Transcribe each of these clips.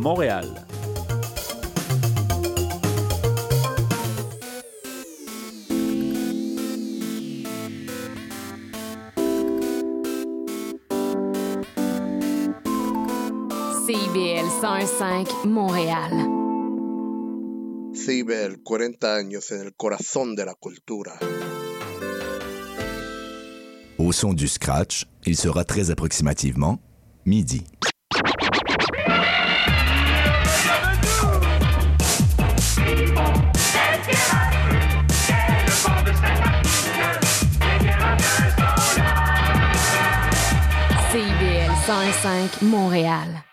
Montréal. CIBL 105 Montréal. CIBL, 40 años en el corazón de la cultura. Au son du scratch, il sera très approximativement midi. CIBL 105 Montréal.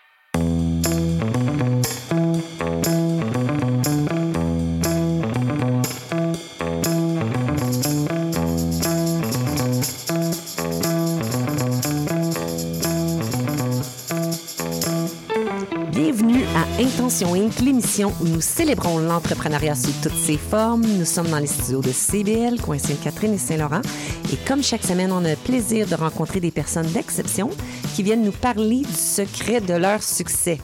À Intention Inc., l'émission où nous célébrons l'entrepreneuriat sous toutes ses formes. Nous sommes dans les studios de CBL, coin Sainte-Catherine et Saint-Laurent. Et comme chaque semaine, on a le plaisir de rencontrer des personnes d'exception qui viennent nous parler du secret de leur succès.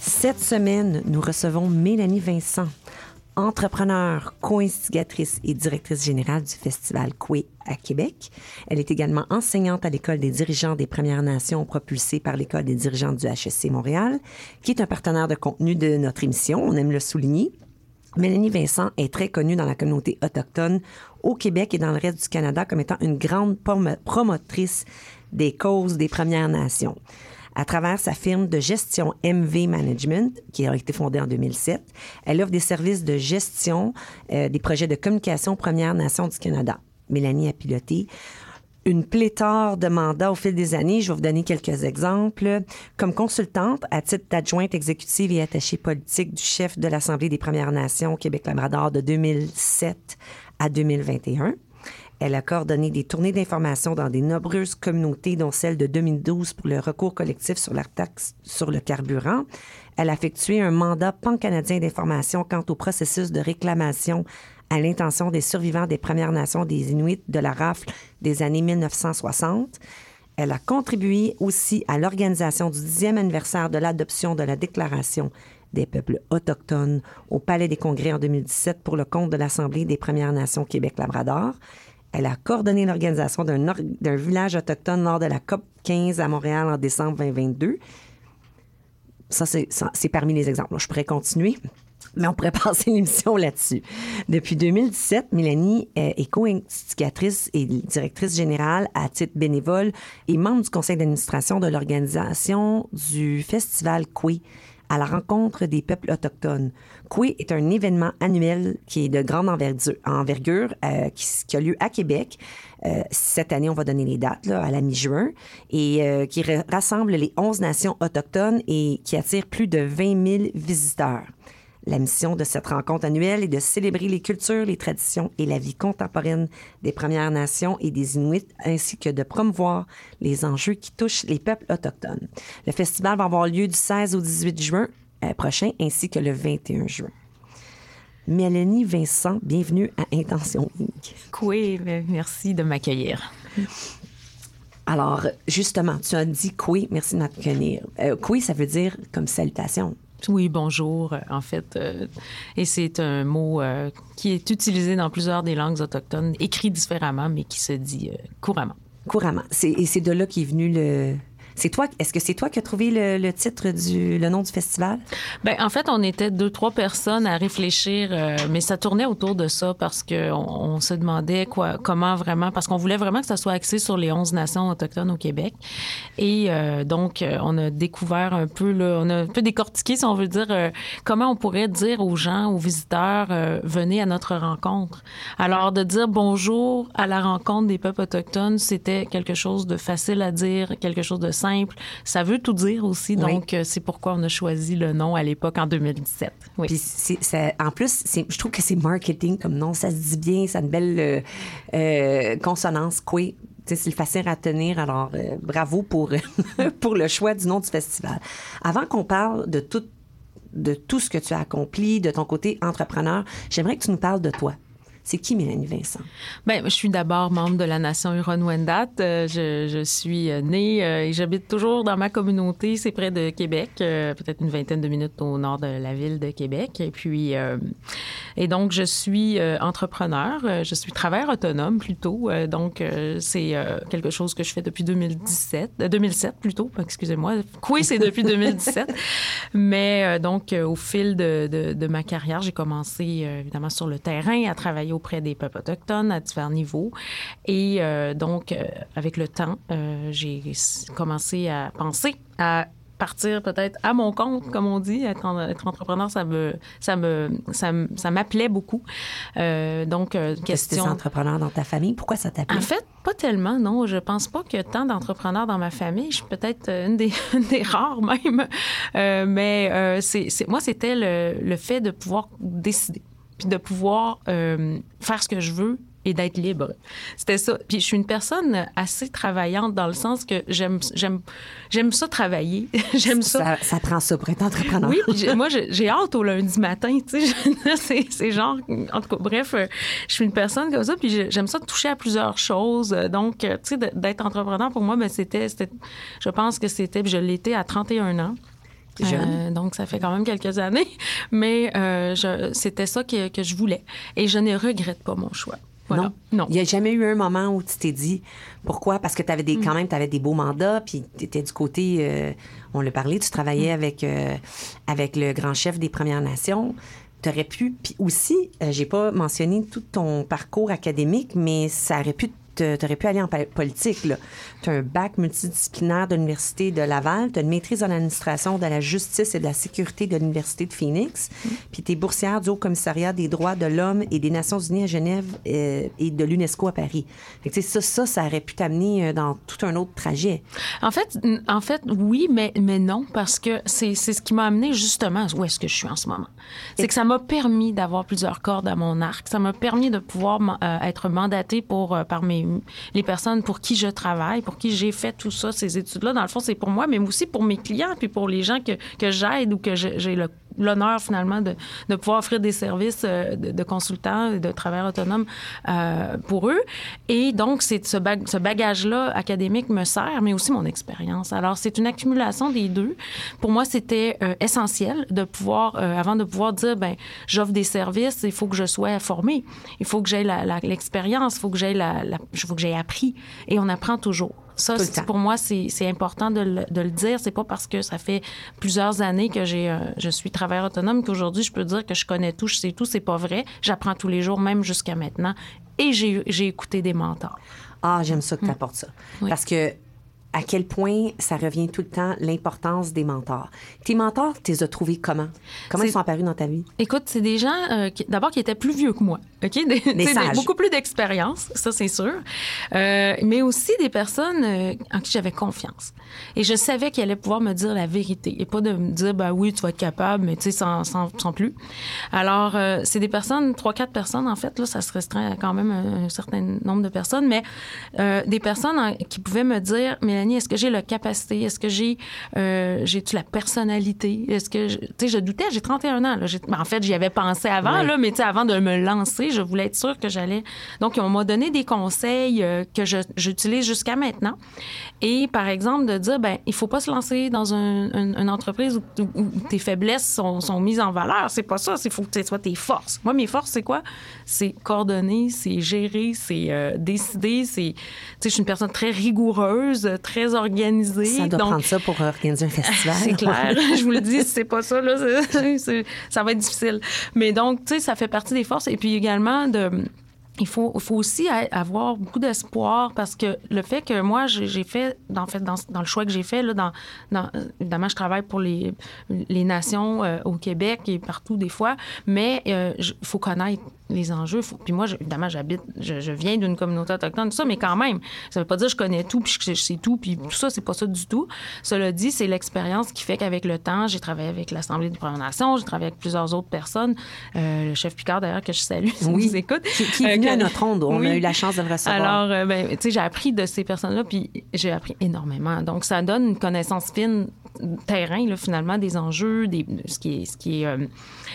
Cette semaine, nous recevons Mélanie Vincent, entrepreneure, co-instigatrice et directrice générale du Festival Coué à Québec. Elle est également enseignante à l'École des dirigeants des Premières Nations propulsée par l'École des dirigeants du HSC Montréal, qui est un partenaire de contenu de notre émission, on aime le souligner. Mélanie Vincent est très connue dans la communauté autochtone au Québec et dans le reste du Canada comme étant une grande promo- promotrice des causes des Premières Nations. À travers sa firme de gestion MV Management, qui a été fondée en 2007, elle offre des services de gestion euh, des projets de communication Premières Nations du Canada. Mélanie a piloté une pléthore de mandats au fil des années. Je vais vous donner quelques exemples. Comme consultante à titre d'adjointe exécutive et attachée politique du chef de l'Assemblée des Premières Nations Québec-Labrador de 2007 à 2021. Elle a coordonné des tournées d'information dans des nombreuses communautés, dont celle de 2012 pour le recours collectif sur la taxe sur le carburant. Elle a effectué un mandat pan-canadien d'information quant au processus de réclamation à l'intention des survivants des Premières Nations des Inuits de la rafle des années 1960. Elle a contribué aussi à l'organisation du dixième anniversaire de l'adoption de la Déclaration des peuples autochtones au Palais des Congrès en 2017 pour le compte de l'Assemblée des Premières Nations Québec-Labrador. Elle a coordonné l'organisation d'un village autochtone lors de la COP 15 à Montréal en décembre 2022. Ça, c'est parmi les exemples. Je pourrais continuer, mais on pourrait passer l'émission là-dessus. Depuis 2017, Mélanie euh, est co-instigatrice et directrice générale à titre bénévole et membre du conseil d'administration de l'organisation du festival Coué à la rencontre des peuples autochtones. Coué est un événement annuel qui est de grande envergure, euh, qui, qui a lieu à Québec. Euh, cette année, on va donner les dates là, à la mi-juin, et euh, qui ra- rassemble les 11 nations autochtones et qui attire plus de 20 000 visiteurs. La mission de cette rencontre annuelle est de célébrer les cultures, les traditions et la vie contemporaine des Premières Nations et des Inuits, ainsi que de promouvoir les enjeux qui touchent les peuples autochtones. Le festival va avoir lieu du 16 au 18 juin euh, prochain, ainsi que le 21 juin. Mélanie Vincent, bienvenue à Intention Inc. Oui, merci de m'accueillir. Alors, justement, tu as dit oui, merci de m'accueillir. Euh, oui, ça veut dire comme salutation. Oui, bonjour, euh, en fait. euh, et c'est un mot euh, qui est utilisé dans plusieurs des langues autochtones, écrit différemment, mais qui se dit couramment. Couramment. Et c'est de là qu'est venu le. C'est toi. Est-ce que c'est toi qui as trouvé le, titre du le nom du festival? Ben, en fait, on était deux, trois personnes à réfléchir, euh, mais ça tournait autour de ça parce qu'on on se demandait quoi, comment vraiment, parce qu'on voulait vraiment que ça soit axé sur les 11 nations autochtones au Québec. Et euh, donc, euh, on a découvert un peu, là, on a un peu décortiqué, si on veut dire, comment on pourrait dire aux gens, aux visiteurs, venez à notre rencontre. Alors, de dire bonjour à la rencontre des peuples autochtones, c'était quelque chose de facile à dire, quelque chose de simple. Ça veut tout dire aussi, donc euh, c'est pourquoi on a choisi le nom à l'époque en 2017. Oui. Puis ça- en plus, je trouve que c'est marketing comme nom. Ça se dit bien, ça a une belle euh, euh, consonance. Quoi. C'est facile à tenir. Alors, euh, bravo pour, pour le choix du nom du festival. Avant qu'on parle de tout, de tout ce que tu as accompli, de ton côté entrepreneur, j'aimerais que tu nous parles de toi. C'est qui Mélanie Vincent? Bien, je suis d'abord membre de la nation Huron-Wendat. Euh, je, je, suis euh, née euh, et j'habite toujours dans ma communauté. C'est près de Québec, peut-être une vingtaine de minutes au nord de la ville de Québec. Et puis, et donc, je suis entrepreneur. Je suis travailleur autonome plutôt. donc, c'est quelque chose que je fais depuis 2017, 2007 plutôt. Excusez-moi. Oui, c'est depuis 2017. Mais donc, au fil de, de, de ma carrière, j'ai commencé évidemment sur le terrain à travailler auprès des peuples autochtones à divers niveaux. Et euh, donc, euh, avec le temps, euh, j'ai commencé à penser à partir peut-être à mon compte, comme on dit, être, entrepreneur, ça me, ça me, ça, m'appelait beaucoup. donc, question. entrepreneur dans ta famille, pourquoi ça t'appelait? En fait, pas tellement, non. Je pense pas qu'il y ait tant d'entrepreneurs dans ma famille. Je suis peut-être une des, des rares même. mais c'est, moi, c'était le, le fait de pouvoir décider puis de pouvoir euh, faire ce que je veux et d'être libre. C'était ça. Puis je suis une personne assez travaillante dans le sens que j'aime j'aime j'aime ça travailler. j'aime ça. ça. ça. prend ça pour être entrepreneur. Oui, moi j'ai hâte au lundi matin, tu sais, c'est genre en tout cas bref, euh, je suis une personne comme ça puis j'aime ça toucher à plusieurs choses. Donc tu sais d'être entrepreneur pour moi ben c'était je pense que c'était je l'étais à 31 ans. Euh, donc, ça fait quand même quelques années. Mais euh, c'était ça que, que, je voulais. Et je ne regrette pas mon choix. Non? non. Il n'y a jamais eu un moment où tu t'es dit pourquoi? Parce que tu avais des, quand mm. même, tu avais des beaux mandats, puis tu étais du côté, euh, on l'a parlé, tu travaillais mm. avec, avec le grand chef des Premières Nations. Tu aurais pu, puis aussi, j'ai pas mentionné tout ton parcours académique, mais ça aurait pu tu aurais pu aller en politique. Tu as un bac multidisciplinaire de l'Université de Laval, tu as une maîtrise en administration de la justice et de la sécurité de l'Université de Phoenix, puis tu es boursière du Haut-Commissariat des droits de l'homme et des Nations unies à Genève euh, et de l'UNESCO à Paris. Fait ça, ça, ça aurait pu t'amener euh, dans tout un autre trajet. En fait, en fait oui, mais, mais non, parce que c'est ce qui m'a amené justement où est-ce que je suis en ce moment. C'est que ça m'a permis d'avoir plusieurs cordes à mon arc. Ça m'a permis de pouvoir euh, être mandatée pour, par mes les personnes pour qui je travaille, pour qui j'ai fait tout ça, ces études-là. Dans le fond, c'est pour moi, mais aussi pour mes clients, puis pour les gens que, que j'aide ou que j'ai le l'honneur finalement de, de, pouvoir offrir des services euh, de, de consultants et de travailleurs autonomes euh, pour eux. Et donc, ce, ce bagage-là académique me sert, mais aussi mon expérience. Alors, c'est une accumulation des deux. Pour moi, c'était euh, essentiel de pouvoir, avant de pouvoir dire, ben, j'offre des services, il faut que je sois formée, il faut que j'aie l'expérience, il faut que j'aie faut que j'aie appris. Et on apprend toujours. Ça, pour moi, c'est important de le, de le dire. C'est pas parce que ça fait plusieurs années que j'ai, euh, je suis travailleur autonome qu'aujourd'hui, je peux dire que je connais tout, je sais tout. C'est pas vrai. J'apprends tous les jours, même jusqu'à maintenant. Et j'ai écouté des mentors. Ah, j'aime ça que tu apportes ça. Parce que à quel point ça revient tout le temps l'importance des mentors. Tes mentors, tu les as trouvés comment? Comment ils sont apparus dans ta vie? Écoute, c'est des gens, euh, d'abord, qui étaient plus vieux que moi, OK? Des, beaucoup plus d'expérience, ça, c'est sûr. Euh, mais aussi des personnes euh, en qui j'avais confiance. Et je savais qu'ils allaient pouvoir me dire la vérité et pas de me dire, ben oui, tu vas être capable, mais tu sais, sans, sans, sans, plus. Alors, c'est des personnes, trois, quatre personnes, en fait, là, ça se restreint quand même un, un certain nombre de personnes, mais des personnes qui pouvaient me dire, mais est-ce que j'ai la capacité? Est-ce que j'ai euh, j'ai-tu la personnalité? Est-ce que, tu sais, je doutais, j'ai 31 ans. Là. Ben, en fait, j'y avais pensé avant, là, mais avant de me lancer, je voulais être sûre que j'allais... Donc, on m'a donné des conseils euh, que j'utilise jusqu'à maintenant. Et, par exemple, de dire, ben il faut pas se lancer dans un, une entreprise où, tes faiblesses sont, sont, mises en valeur. C'est pas ça. Il faut que ce soit tes forces. Moi, mes forces, c'est quoi? C'est coordonner, c'est gérer, c'est euh, décider, c'est... Tu sais, je suis une personne très rigoureuse, très organisée. Ça doit prendre ça pour organiser un festival. c'est clair. je vous le dis, si c'est pas ça, là, ça va être difficile. Mais donc, tu sais, ça fait partie des forces. Et puis également de il faut, faut aussi avoir beaucoup d'espoir parce que le fait que moi, j'ai fait, en fait, dans, dans, le choix que j'ai fait, là, dans, dans, évidemment, je travaille pour les, les nations euh, au Québec et partout des fois, mais euh, il faut connaître les enjeux. puis moi, évidemment, j'habite, je, viens d'une communauté autochtone, tout ça, mais quand même, ça veut pas dire que je connais tout, puis que je sais tout, puis tout ça, c'est pas ça du tout. Cela dit, c'est l'expérience qui fait qu'avec le temps, j'ai travaillé avec l'Assemblée des Premières Nations, j'ai travaillé avec plusieurs autres personnes, euh, le chef Picard, d'ailleurs, que je salue, si oui. vous écoute, qui, qui venu que- à notre onde. On Oui. a eu la chance de le recevoir. Alors, euh, ben, tu sais, j'ai appris de ces personnes-là, puis j'ai appris énormément. Donc, ça donne une connaissance fine terrain, là, finalement, des enjeux, des, ce qui est, ce qui est, euh,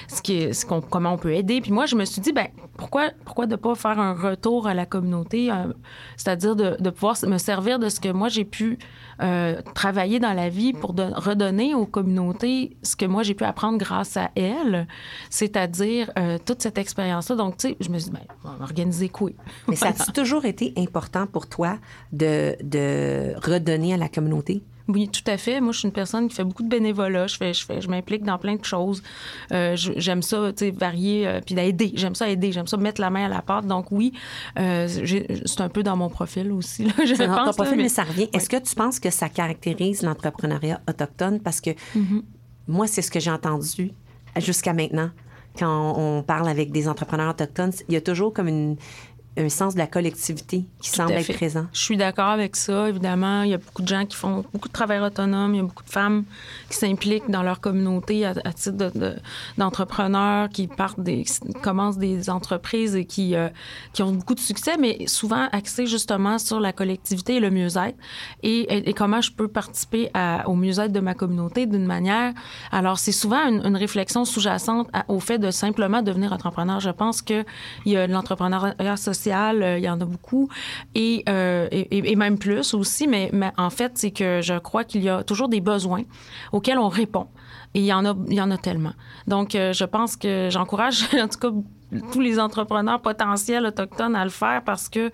ce qui est, ce qu'on, comment on peut aider. Puis moi, je me suis dit, ben, pourquoi, pourquoi de pas faire un retour à la communauté, euh, c'est-à-dire de, de pouvoir me servir de ce que moi j'ai pu euh, travailler dans la vie pour de- redonner aux communautés ce que moi j'ai pu apprendre grâce à elles, c'est-à-dire toute cette expérience-là. Donc, tu sais, je me suis dit, ben, on va organiser quoi? Mais ça a toujours été important pour toi de, de redonner à la communauté? Oui, tout à fait. Moi, je suis une personne qui fait beaucoup de bénévolat. Je fais, je fais, je m'implique dans plein de choses. Euh, j'aime ça, tu sais, varier, euh, puis d'aider. J'aime ça aider. J'aime ça mettre la main à la pâte. Donc oui, euh, c'est un peu dans mon profil aussi. Là, je C'est dans ton pense. là, profil, mais- mais ça revient. Est-ce que tu penses que ça caractérise l'entrepreneuriat autochtone? Parce que Mm-hmm. moi, c'est ce que j'ai entendu jusqu'à maintenant. Quand on parle avec des entrepreneurs autochtones, il y a toujours comme une, un sens de la collectivité qui Tout semble être présent. Je suis d'accord avec ça, évidemment. Il y a beaucoup de gens qui font beaucoup de travail autonome. Il y a beaucoup de femmes qui s'impliquent dans leur communauté à, à titre de- de- d'entrepreneurs, qui partent des, qui commencent des entreprises et qui, euh, qui ont beaucoup de succès, mais souvent axées justement sur la collectivité et le mieux-être et, et- et comment je peux participer à- au mieux-être de ma communauté d'une manière? Alors, c'est souvent une, une réflexion sous-jacente au fait de simplement devenir entrepreneur. Je pense que il y a l'entrepreneuriat social, euh, il y en a beaucoup, et, euh, et, même plus aussi, mais, mais en fait, c'est que je crois qu'il y a toujours des besoins auxquels on répond. Et il y en a, il y en a tellement. Donc, euh, je pense que j'encourage, en tout cas, tous les entrepreneurs potentiels autochtones à le faire parce que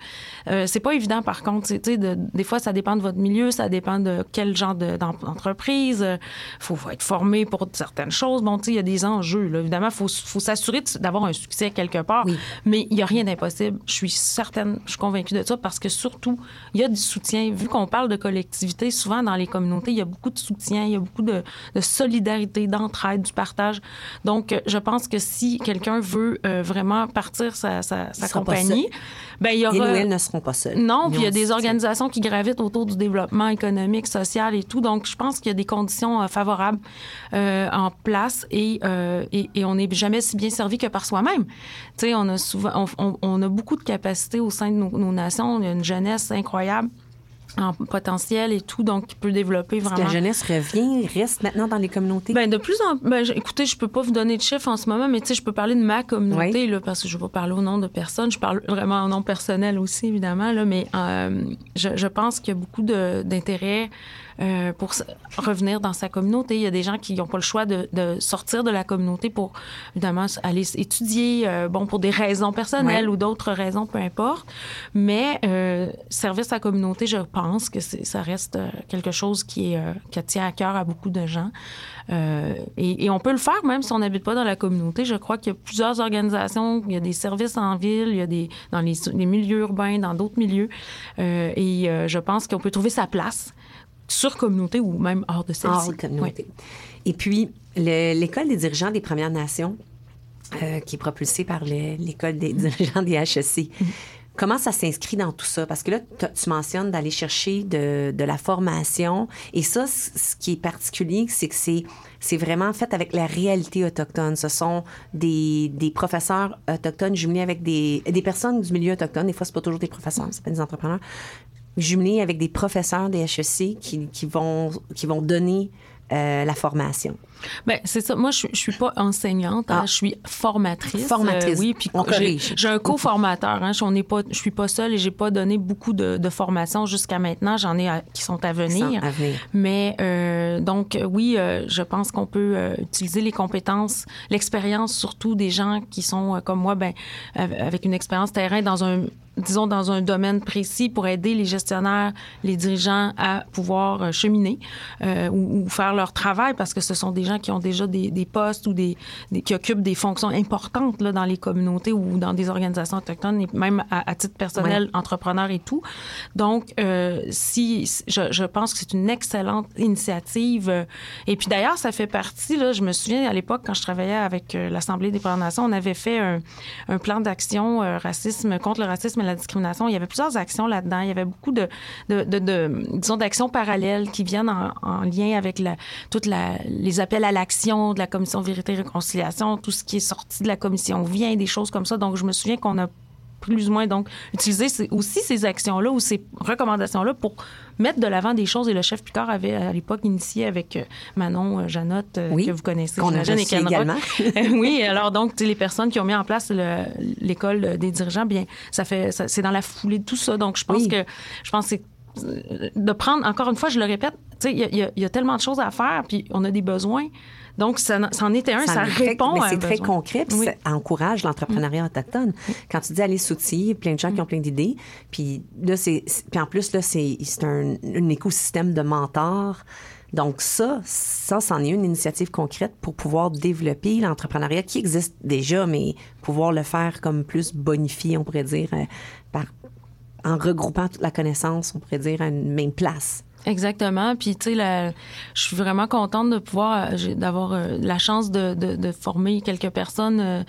euh, c'est pas évident par contre. Tu sais, de- des fois ça dépend de votre milieu ça dépend de quel genre de- d'en- d'entreprise. Il faut, faut être formé pour certaines choses. Bon tu sais il y a des enjeux là. évidemment il faut, faut s'assurer de- d'avoir un succès quelque part. Oui. mais il y a rien d'impossible. Je suis certaine je suis convaincue de ça parce que surtout il y a du soutien. Vu qu'on parle de collectivité souvent dans les communautés il y a beaucoup de soutien il y a beaucoup de, de solidarité d'entraide du partage. Donc euh, je pense que si quelqu'un veut euh, vraiment partir sa, compagnie ben il y Ils ou aura elles ne seront pas seuls. non, puis il y a des organisations qui gravitent autour du développement économique, social et tout. Donc, je pense qu'il y a des conditions euh, favorables euh, en place et, euh, et, et on n'est jamais si bien servi que par soi-même. Tu sais, on a souvent, on, on- on a beaucoup de capacités au sein de nos, nos nations. Il y a une jeunesse incroyable en potentiel et tout, donc qui peut développer Est-ce que vraiment. la jeunesse revient, reste maintenant dans les communautés? Ben de plus en ben, je- écoutez, je peux pas vous donner de chiffres en ce moment, mais tu sais, je peux parler de ma communauté Oui. là, parce que je vais pas parler au nom de personne. Je parle vraiment au nom personnel aussi, évidemment là, mais euh, je, je pense qu'il y a beaucoup d'intérêt euh, pour revenir dans sa communauté. Il y a des gens qui n'ont pas le choix de, de sortir de la communauté pour évidemment aller étudier, euh, bon pour des raisons personnelles Ouais. ou d'autres raisons, peu importe. Mais euh, servir sa communauté, je pense que ça reste euh, quelque chose qui est qui tient à cœur à beaucoup de gens. Euh, et, et on peut le faire même si on n'habite pas dans la communauté. Je crois qu'il y a plusieurs organisations, il y a des services en ville, il y a des dans les, les milieux urbains, dans d'autres milieux. Euh, et euh, je pense qu'on peut trouver sa place sur communauté ou même hors de celle-ci. hors de communauté. Et puis, le- l'École des dirigeants des Premières Nations, euh, qui est propulsée par le- l'École des dirigeants des HEC, comment ça s'inscrit dans tout ça? Parce que là, tu mentionnes d'aller chercher de, de la formation. Et ça, ce qui est particulier, c'est que c'est vraiment fait avec la réalité autochtone. Ce sont des, des professeurs autochtones jumelés avec des, des personnes du milieu autochtone. Des fois, c'est pas toujours des professeurs, c'est pas des entrepreneurs jumelés avec des professeurs des HEC qui vont, qui vont donner euh, la formation. Ben, c'est ça. Moi, je, je suis pas enseignante, hein, Ah. je suis formatrice. Formatrice. oui, puis j'ai- un co-formateur. Hein, je, on est pas, je suis pas seule et j'ai pas donné beaucoup de, de formations jusqu'à maintenant. J'en ai à- qui sont à venir. sont à venir. Mais euh, donc euh, oui, euh, je pense qu'on peut euh, utiliser les compétences, l'expérience surtout des gens qui sont euh, comme moi, ben av- avec une expérience terrain dans un disons dans un domaine précis pour aider les gestionnaires, les dirigeants à pouvoir euh, cheminer euh, ou, ou faire leur travail parce que ce sont des gens qui ont déjà des, des postes ou des, des- qui occupent des fonctions importantes là, dans les communautés ou dans des organisations autochtones et même à, à titre personnel, entrepreneur et tout. Donc, euh, si je, je pense que c'est une excellente initiative. Et puis d'ailleurs, ça fait partie. Là, je me souviens à l'époque quand je travaillais avec euh, l'Assemblée des Premières Nations, on avait fait un, un plan d'action euh, racisme contre le racisme et la discrimination. Il y avait plusieurs actions là-dedans. Il y avait beaucoup de, de, de, de- disons, d'actions parallèles qui viennent en, en lien avec la, toutes la, les appels à l'action de la Commission Vérité et Réconciliation, tout ce qui est sorti de la commission vient, des choses comme ça. Donc, je me souviens qu'on a plus ou moins. Donc, utiliser aussi ces actions-là ou ces recommandations-là pour mettre de l'avant des choses. Et le chef Picard avait à l'époque initié avec euh, Manon euh, Janotte, euh, Oui, que vous connaissez, qu'on a et également. Oui, alors donc, les personnes qui ont mis en place le- l'école des dirigeants, bien, ça fait, c'est dans la foulée de tout ça. Donc, je pense Oui. que, je pense que c'est de prendre, encore une fois, je le répète, il y y, y a tellement de choses à faire, puis on a des besoins. Donc, ça, ça en était un, ça, très- répond à c'est très besoin. concret, puis Oui. ça encourage l'entrepreneuriat autochtone. Quand tu dis aller s'outiller, il y a plein de gens qui ont plein d'idées, puis là c'est puis en plus là c'est c'est un, un écosystème de mentors. Donc ça, ça, c'en est une initiative concrète pour pouvoir développer l'entrepreneuriat qui existe déjà, mais pouvoir le faire comme plus bonifié, on pourrait dire, euh, par, en regroupant toute la connaissance, on pourrait dire, à une même place. Exactement. Puis, tu sais, je suis vraiment contente de pouvoir, euh, d'avoir euh, la chance de, de, de former quelques personnes euh,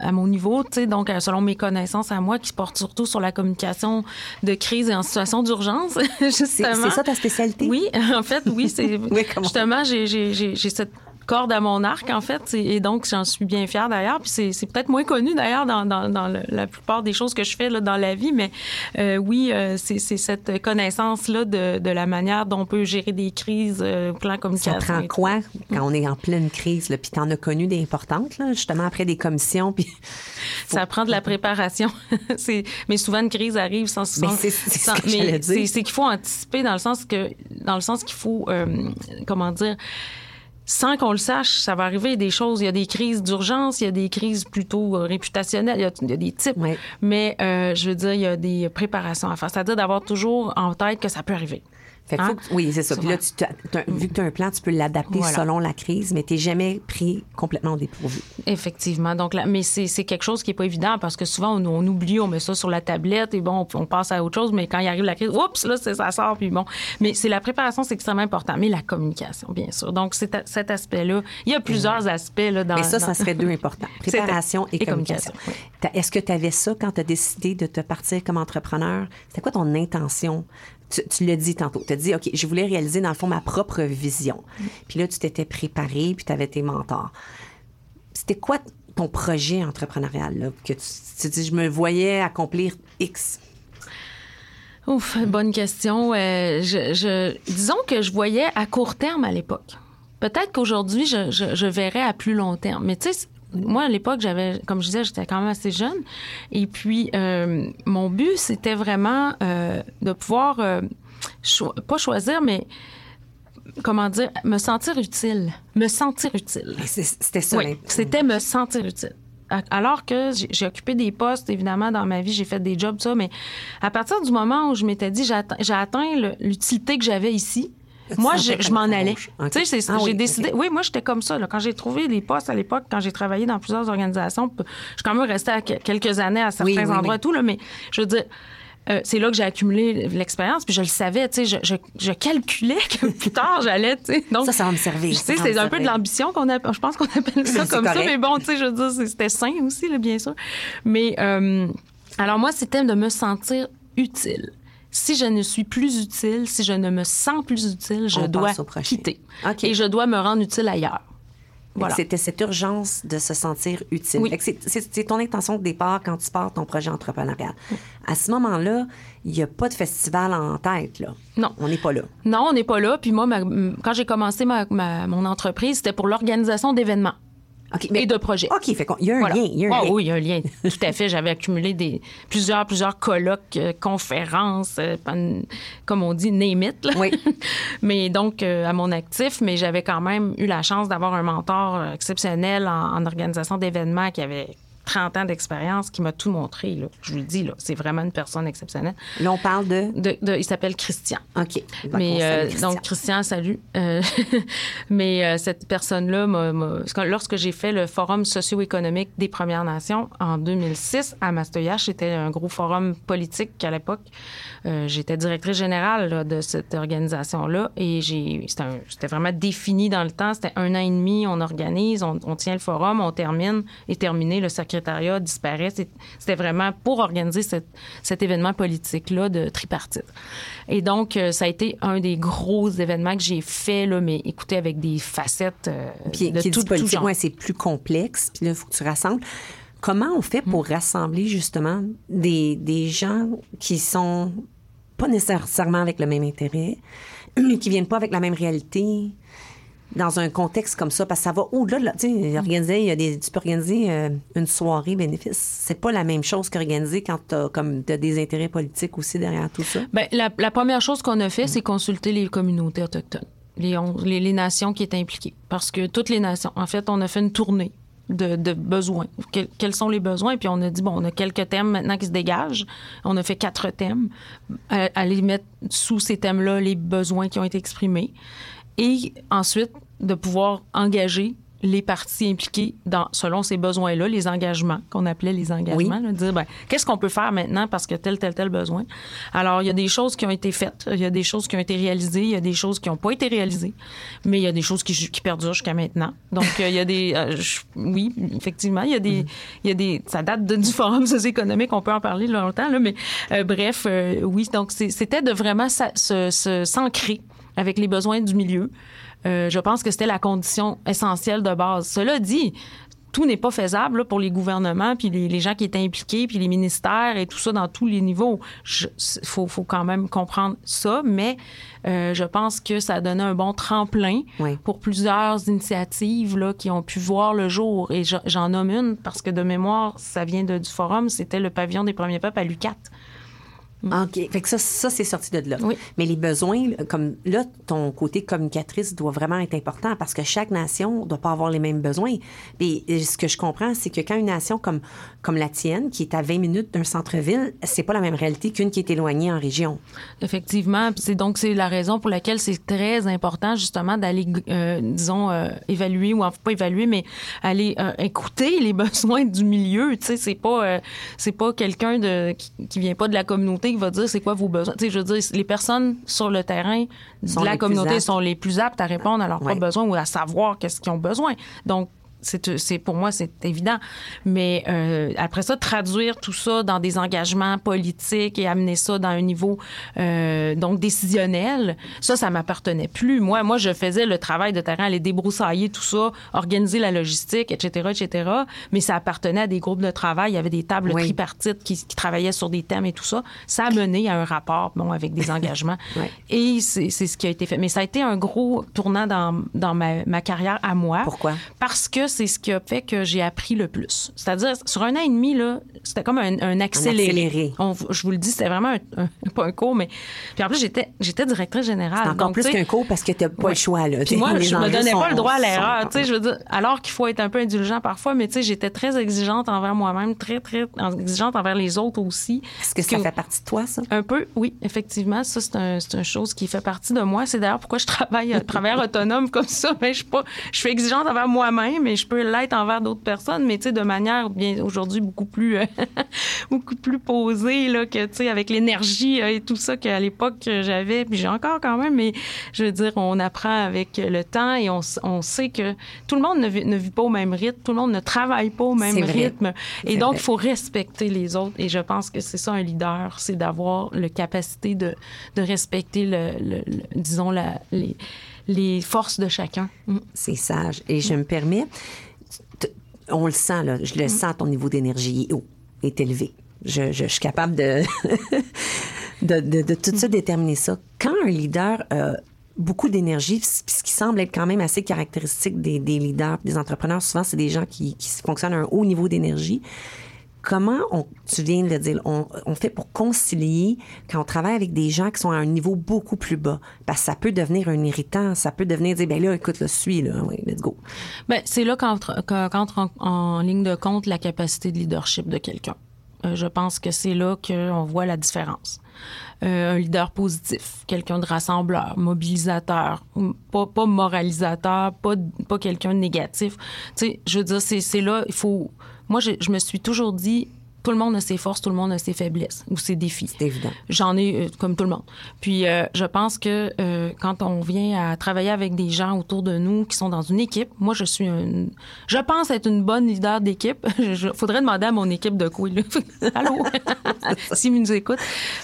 à mon niveau, tu sais, donc euh, selon mes connaissances à moi, qui portent surtout sur la communication de crise et en situation d'urgence, justement. c'est ça ta spécialité? Oui, en fait, oui, c'est Oui, comment? justement j'ai cette corde à mon arc en fait et donc j'en suis bien fière d'ailleurs puis c'est c'est peut-être moins connu d'ailleurs dans, dans, dans le- la plupart des choses que je fais là, dans la vie mais euh, oui euh, c'est c'est cette connaissance là de, de la manière dont on peut gérer des crises euh, plan Ça communication prend et tout. quoi quand on est en pleine crise? Là, puis t'en as connu des importantes, là, justement après des commissions. Puis Ça prend de la préparation. c'est, mais souvent une crise arrive sans. Mais c'est- c'est ce sans- que mais dire. c'est, c'est qu'il faut anticiper dans le sens que, dans le sens qu'il faut, euh, comment dire. Sans qu'on le sache, ça va arriver des choses. Il y a des crises d'urgence, il y a des crises plutôt euh, réputationnelles, il y a, il y a des types. Mais euh, je veux dire, il y a des préparations à faire. C'est-à-dire d'avoir toujours en tête que ça peut arriver. Fait que Hein? faut que- oui, c'est ça. Puis là, tu vu que tu as un plan, tu peux l'adapter Voilà. selon la crise, mais tu jamais pris complètement au dépourvu. Effectivement. Donc, là, mais c'est quelque chose qui est pas évident parce que souvent, on, on oublie, on met ça sur la tablette et bon, on, on passe à autre chose, mais quand il arrive la crise, oups, là, ça sort, puis bon. Mais c'est la préparation, c'est extrêmement important. Mais la communication, bien sûr. Donc, c'est cet aspect-là. Il y a plusieurs aspects, là, dans. Mais ça, dans- ça serait deux importants. Préparation et, et communication. Est-ce que tu avais ça quand tu as décidé de te partir comme entrepreneur? C'était quoi ton intention? Tu, l'as dit tantôt. Tu as dit, OK, je voulais réaliser, dans le fond, ma propre vision. Puis là, tu t'étais préparé, puis tu avais tes mentors. C'était quoi ton projet entrepreneurial? Là, que tu, tu dis, je me voyais accomplir X? Ouf, bonne question. Euh, je, disons que je voyais à court terme à l'époque. Peut-être qu'aujourd'hui, je, je, je verrais à plus long terme. Mais tu sais, moi, à l'époque, j'avais, comme je disais, j'étais quand même assez jeune. Et puis, euh, mon but, c'était vraiment euh, de pouvoir, euh, cho- pas choisir, mais comment dire, me sentir utile. Me sentir utile. C'est- C'était ça. Oui, c'était me sentir utile. Alors que j'ai- occupé des postes, évidemment, dans ma vie, j'ai fait des jobs, ça, mais à partir du moment où je m'étais dit, j'ai atteint, l'utilité que j'avais ici, moi, je, m'en allais. Tu sais, c'est- Ah j'ai oui, décidé. Oui, moi, j'étais comme ça. là. Quand j'ai trouvé des postes à l'époque, quand j'ai travaillé dans plusieurs organisations, je suis quand même restée à quelques années à certains Oui, oui, endroits et tout, là, mais je veux dire. euh, c'est là que j'ai accumulé l'expérience, puis je le savais, tu sais, je, je, je calculais que plus tard j'allais, tu sais. Donc, Ça, ça va me servir. Tu sais, c'est un peu de l'ambition qu'on appelle, je pense qu'on appelle ça comme ça, mais bon, tu sais, je veux dire, c'était sain aussi, là, bien sûr. Mais, euh, alors moi, c'était de me sentir utile. Si je ne suis plus utile, si je ne me sens plus utile, je On dois quitter. OK. Et je dois me rendre utile ailleurs. Voilà. C'était cette urgence de se sentir utile. Oui. C'est ton intention de départ quand tu pars ton projet entrepreneurial. À ce moment-là, il n'y a pas de festival en tête. Là. Non. On n'est pas là. Non, on n'est pas là. Puis moi, ma- quand j'ai commencé ma, ma- mon entreprise, c'était pour l'organisation d'événements. OK, Et de projets. OK, fait qu'il y a un Voilà. lien. Il y a un lien. oui, il y a un lien. Tout à fait. J'avais accumulé des, plusieurs, plusieurs colloques, euh, conférences, euh, comme on dit, name it. là. Oui. mais donc, euh, à mon actif, mais j'avais quand même eu la chance d'avoir un mentor exceptionnel en, en organisation d'événements qui avait 30 ans d'expérience, qui m'a tout montré. Là. Je vous le dis, là, c'est vraiment une personne exceptionnelle. Là, on parle de? De- de- il s'appelle Christian. OK. Donc, on Mais euh, Christian. donc Christian, salut. Euh, mais euh, cette personne-là, m'a- m'a- lorsque j'ai fait le forum socio-économique des Premières Nations en 2006 à Mastoyage, c'était un gros forum politique à l'époque. J'étais directrice générale là, de cette organisation-là et j'ai c'était un- c'était vraiment défini dans le temps. C'était un an et demi, on organise, on, on tient le forum, on termine et terminé, le secrétariat disparaît. C'était vraiment pour organiser cette- cet événement politique-là de tripartite. Et donc, euh, ça a été un des gros événements que j'ai fait, là, mais écoutez, avec des facettes euh, Puis, de qui tout, tout politique, genre. ouais, c'est plus complexe. Puis là, il faut que tu rassembles. Comment on fait pour rassembler justement des, des gens qui sont pas nécessairement avec le même intérêt, qui viennent pas avec la même réalité, dans un contexte comme ça, parce que ça va au-delà de organiser, il y a des, tu peux organiser euh, une soirée bénéfice. C'est pas la même chose qu'organiser quand tu as, t'as des intérêts politiques aussi derrière tout ça. Ben, la, première chose qu'on a fait, c'est consulter les communautés autochtones, les, les, nations qui étaient impliquées. Parce que toutes les nations, en fait, on a fait une tournée de, besoins. Quels, sont les besoins? Puis on a dit, bon, on a quelques thèmes maintenant qui se dégagent. On a fait quatre thèmes. À, aller mettre sous ces thèmes-là les besoins qui ont été exprimés. Et ensuite, de pouvoir engager les parties impliquées dans, selon ces besoins-là, les engagements, qu'on appelait les engagements, là, dire, ben, qu'est-ce qu'on peut faire maintenant parce que tel, tel, tel besoin? Alors, il y a des choses qui ont été faites, il y a des choses qui ont été réalisées, il y a des choses qui n'ont pas été réalisées, mais il y a des choses qui, qui perdurent jusqu'à maintenant. Donc, euh, il y a des, euh, je- oui, effectivement, il y a des, il y a des, ça date de- du forum socio-économique, on peut en parler longtemps, là, mais euh, bref, euh, oui, donc c'était de vraiment s'ancrer avec les besoins du milieu. Euh, je pense que c'était la condition essentielle de base. Cela dit, tout n'est pas faisable là, pour les gouvernements, puis les, les gens qui étaient impliqués, puis les ministères et tout ça dans tous les niveaux. Il faut, faut quand même comprendre ça, mais euh, je pense que ça a donné un bon tremplin Oui. pour plusieurs initiatives là, qui ont pu voir le jour. Et je- j'en nomme une parce que de mémoire, ça vient de- du forum, c'était le pavillon des premiers peuples à l'UCAT. OK. Fait que ça, ça c'est sorti de là. Oui. Mais les besoins, comme là, ton côté communicatrice doit vraiment être important parce que chaque nation doit pas avoir les mêmes besoins. Et et ce que je comprends, c'est que quand une nation comme, comme la tienne, qui est à 20 minutes d'un centre-ville, c'est pas la même réalité qu'une qui est éloignée en région. Effectivement, c'est donc c'est la raison pour laquelle c'est très important justement d'aller, euh, disons, euh, évaluer ou enfin, pas évaluer, mais aller euh, écouter les besoins du milieu. Tu sais, c'est pas euh, c'est pas quelqu'un de qui, qui vient pas de la communauté va dire c'est quoi vos besoins. Tu sais, je veux dire, les personnes sur le terrain de la communauté sont les plus aptes à répondre à leurs Ouais. propres besoins ou à savoir qu'est-ce qu'ils ont besoin. Donc c'est, c'est pour moi c'est évident. Mais euh, après ça traduire tout ça dans des engagements politiques et amener ça dans un niveau euh, donc décisionnel ça ça m'appartenait plus. Moi moi je faisais le travail de terrain aller débroussailler tout ça organiser la logistique etc etc mais ça appartenait à des groupes de travail. Il y avait des tables Oui. tripartites qui, qui travaillaient sur des thèmes et tout ça. Ça a mené à un rapport bon avec des engagements. Ouais. et c'est, c'est ce qui a été fait. Mais ça a été un gros tournant dans, dans ma, ma carrière à moi. Pourquoi? parce que c'est ce qui a fait que j'ai appris le plus. C'est-à-dire, sur un an et demi, là, c'était comme un, un accéléré. accéléré. On- je vous le dis, c'était vraiment un, un- pas un cours, mais... Puis en plus, j'étais, j'étais directrice générale. C'est encore Donc, plus qu'un cours parce que tu pas Ouais. le choix. Là. puis moi, je me donnais sont- pas le droit à l'erreur. Tu sais, je veux dire, alors qu'il faut être un peu indulgent parfois, mais tu sais, j'étais très exigeante envers moi-même, très, très exigeante envers les autres aussi. Est-ce que ça fait partie de toi, ça? Un peu, oui, effectivement. Ça, c'est un, c'est une chose qui fait partie de moi. C'est d'ailleurs pourquoi je travaille à travers autonome comme ça. Mais je suis pas, je suis exigeante envers moi-même, mais je peux l'être envers d'autres personnes, mais tu sais, de manière bien aujourd'hui beaucoup plus, euh, beaucoup plus posée, là, que tu sais, avec l'énergie euh, et tout ça qu'à l'époque euh, j'avais, puis j'ai encore quand même, mais je veux dire, on apprend avec le temps et on, on sait que tout le monde ne vit, ne vit pas au même rythme, tout le monde ne travaille pas au même rythme. Et donc, il faut respecter les autres. Et je pense que c'est ça un leader, c'est d'avoir la capacité de, de respecter, le, le- le- disons, la, les, les forces de chacun. Mm. C'est sage. Et je me permets, on le sent, là, je le sens, ton niveau d'énergie est haut, est élevé. Je, je- je suis capable de, de, de- de tout ça déterminer ça. Quand un leader a beaucoup d'énergie, ce qui semble être quand même assez caractéristique des, des leaders, des entrepreneurs, souvent, c'est des gens qui, qui fonctionnent à un haut niveau d'énergie. Comment on, tu viens de le dire, on, fait pour concilier quand on travaille avec des gens qui sont à un niveau beaucoup plus bas? Parce que ça peut devenir un irritant, ça peut devenir dire, ben là, écoute, là, suis, là, oui, let's go. Ben, c'est là qu'entre qu'en- qu'entre en, ligne de compte la capacité de leadership de quelqu'un. Euh, je pense que c'est là qu'on voit la différence. Euh, un leader positif, quelqu'un de rassembleur, mobilisateur, pas, moralisateur, pas, pas quelqu'un de négatif. Tu sais, je veux dire, c'est c'est là, il faut... Moi, je, me suis toujours dit, tout le monde a ses forces, tout le monde a ses faiblesses ou ses défis. C'est évident. J'en ai euh, comme tout le monde. Puis euh, je pense que euh, quand on vient à travailler avec des gens autour de nous qui sont dans une équipe, moi je suis une, je pense être une bonne leader d'équipe. Je, faudrait demander à mon équipe de quoi. là. Allô, s'ils nous écoutent.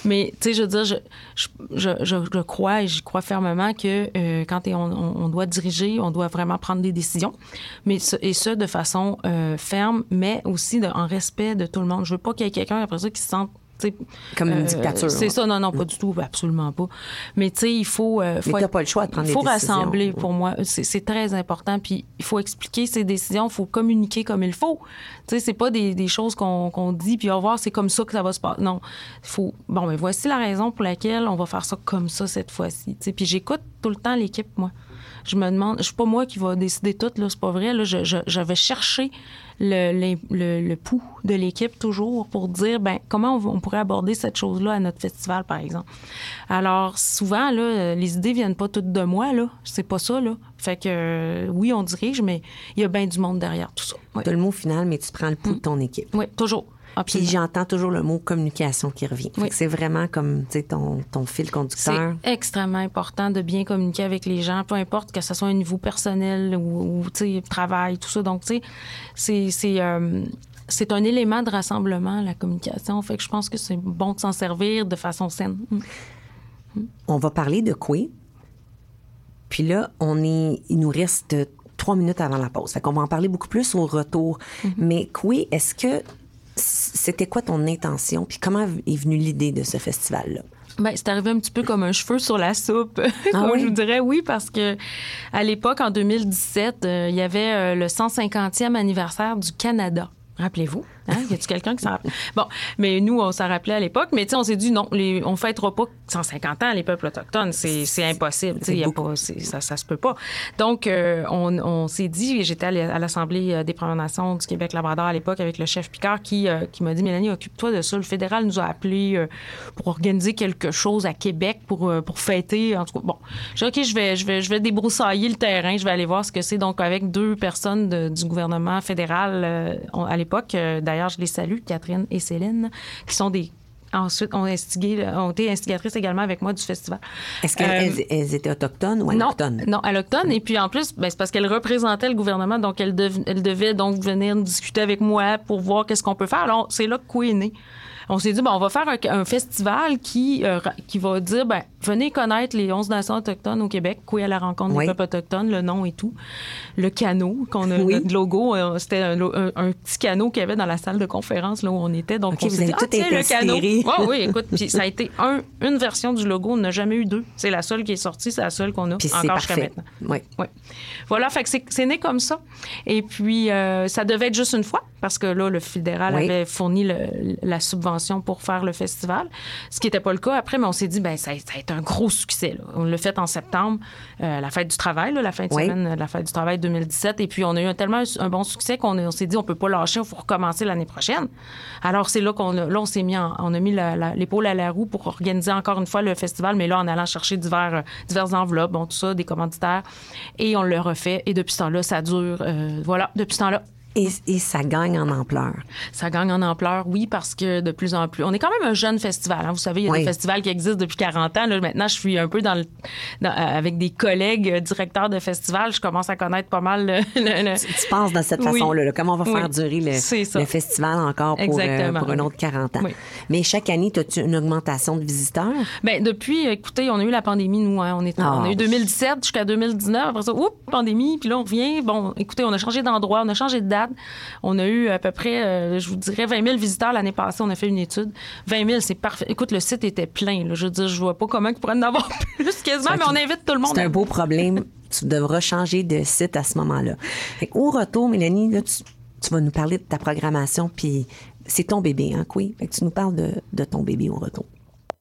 Mais tu sais, je veux dire, je, je, je, je- crois et j'y crois fermement que quand on, on- doit diriger, on doit vraiment prendre des décisions, mais et ce de façon ferme, mais aussi de- en respect de tout le monde. Je veux pas qu'il y ait quelqu'un après ça qui se sente Comme une euh, dictature, C'est ça, non, non, pas du tout, absolument pas. Mais tu sais, il faut. euh, faut Mais pas le choix de prendre Il faut des décisions. rassembler pour moi. C'est très important. Puis il faut expliquer ses décisions, il faut communiquer comme il faut. Tu sais, c'est pas des, des choses qu'on qu'on dit, puis au revoir, c'est comme ça que ça va se passer. Non. Il faut. Bon, mais voici la raison pour laquelle on va faire ça comme ça cette fois-ci. Tu sais, Puis j'écoute tout le temps l'équipe, moi. Je me demande, je suis pas moi qui va décider tout, là, c'est pas vrai. Là, je, je, je vais chercher le, le, le, le pouls de l'équipe toujours pour dire, ben, comment on, pourrait aborder cette chose-là à notre festival, par exemple. Alors, souvent, là, les idées viennent pas toutes de moi, là. C'est pas ça, là. Fait que, euh, oui, on dirige, mais il y a bien du monde derrière tout ça. Oui, T'as le mot final, mais tu prends le pouls de ton équipe. Oui, toujours. Puis j'entends toujours le mot communication qui revient. Oui. C'est vraiment comme ton, ton fil C'est conducteur. extrêmement important de bien communiquer avec les gens, peu importe que ce soit un niveau personnel ou, ou, travail, tout ça. Donc, tu sais, c'est- c'est euh, c'est un élément de rassemblement, la communication. Fait que je pense que c'est bon de s'en servir de façon saine. Mm. On va parler de Coué. Puis là, on est, il nous reste trois minutes avant la pause. Fait qu'on va en parler beaucoup plus au retour. Mm-hmm. Mais Coué, est-ce que c'était quoi ton intention? Puis comment est venue l'idée de ce festival-là? Ben, c'est arrivé un petit peu comme un cheveu sur la soupe. Ah oui? Je vous dirais oui, parce que à l'époque, en 2017, euh, il y avait euh, le 150e anniversaire du Canada. Rappelez-vous? Hein? Y a-tu quelqu'un qui s'en rappelle? Bon, mais nous, on s'en rappelait à l'époque. Mais tu sais, on s'est dit non, les, on fêtera pas 150 ans les peuples autochtones. C'est, impossible. Y a pas, ça, ça se peut pas. Donc, euh, on, on s'est dit, j'étais à l'A- à l'Assemblée euh, des Premières Nations du Québec-Labrador à l'époque avec le chef Picard qui, euh, qui m'a dit, Mélanie, occupe-toi de ça. Le fédéral nous a appelés euh, pour organiser quelque chose à Québec pour, pour fêter. En tout cas, bon, j'ai dit, OK, je vais, je, vais, je vais débroussailler le terrain. Je vais aller voir ce que c'est. Donc, avec deux personnes de- du gouvernement fédéral à l'époque, euh, d'ailleurs, je les salue, Catherine et Céline, qui sont des ensuite ont, instigé, ont été instigatrices également avec moi du festival. Est-ce qu'elles Euh, elles étaient autochtones ou non, allochtones? non, allochtone. Et puis en plus, ben, c'est parce qu'elle représentait le gouvernement, donc elle, dev- devait donc venir discuter avec moi pour voir qu'est-ce qu'on peut faire. Alors c'est là que est né. On s'est dit, ben, on va faire un, un festival qui, euh, qui va dire, ben, venez connaître les 11 nations autochtones au Québec, Coué à la rencontre Oui. des peuples autochtones, le nom et tout. Le canot, qu'on a, Oui. notre logo, euh, c'était un, lo- un- un petit canot qu'il y avait dans la salle de conférence là où on était. Donc OK, on s'est dit, ah, tiens, le canot. oui, écoute, puis ça a été un, une version du logo, on n'a jamais eu deux. C'est la seule qui est sortie, c'est la seule qu'on a Puis encore jusqu'à maintenant. Oui. Oui. Voilà, fait que c'est- né comme ça. Et puis, euh, ça devait être juste une fois, parce que là, le fédéral avait fourni le- la subvention pour faire le festival, ce qui n'était pas le cas après, mais on s'est dit, ben ça, ça a été un gros succès. là. On l'a fait en septembre, euh, la fête du travail, là, la fin de Oui. semaine, la fête du travail 2017, et puis on a eu un, tellement un bon succès qu'on on s'est dit, on peut pas lâcher, il faut recommencer l'année prochaine. Alors, c'est là qu'on a, là, on s'est mis, en- on a mis l'épaule à la roue pour organiser encore une fois le festival, mais là, en allant chercher divers, euh, diverses enveloppes, bon, tout ça, des commanditaires, et on le refait. Et depuis ce temps-là, ça dure, euh, voilà, depuis ce temps-là, Et, et ça gagne en ampleur. ça gagne en ampleur, oui, parce que de plus en plus. On est quand même un jeune festival. hein. Vous savez, il y a Oui. des festivals qui existent depuis 40 ans. Là, maintenant, je suis un peu dans le, dans- euh, avec des collègues euh, directeurs de festivals. Je commence à connaître pas mal le. le- le- Tu penses de cette Oui. façon-là, là, comment on va faire Oui. durer le, festival encore pour, euh, pour un autre 40 ans? Mais chaque année, as-tu une augmentation de visiteurs? Ben, depuis, écoutez, on a eu la pandémie, nous. hein. on, est, Ah. on a eu 2017 jusqu'à 2019. Après ça, oups, pandémie. Puis là, on revient. Bon, écoutez, on a changé d'endroit, on a changé de date. On a eu à peu près, euh, je vous dirais, 20 000 visiteurs l'année passée. On a fait une étude. 20 000, c'est parfait. Écoute, le site était plein. là. Je veux dire, je vois pas comment il pourrait en avoir plus quasiment, mais on invite tout le monde. C'est à- un beau problème. tu devras changer de site à ce moment-là. Au retour, Mélanie, là, tu, tu vas nous parler de ta programmation, puis c'est ton bébé, hein? Fait que tu nous parles de, de ton bébé au retour.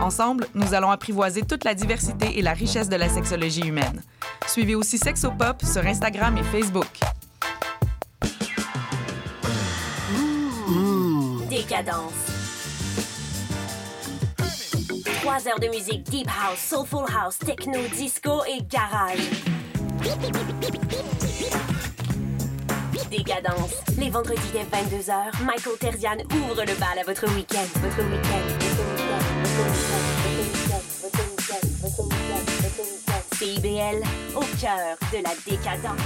Ensemble, nous allons apprivoiser toute la diversité et la richesse de la sexologie humaine. Suivez aussi Sexopop sur Instagram et Facebook. Décadence. Trois heures de musique deep house, soulful house, techno, disco et garage. Décadence. Les vendredis dès 22h, Michael Terzian ouvre le bal à votre week-end. Votre week-end. Votre week-end. CIBL, au cœur de la décadence.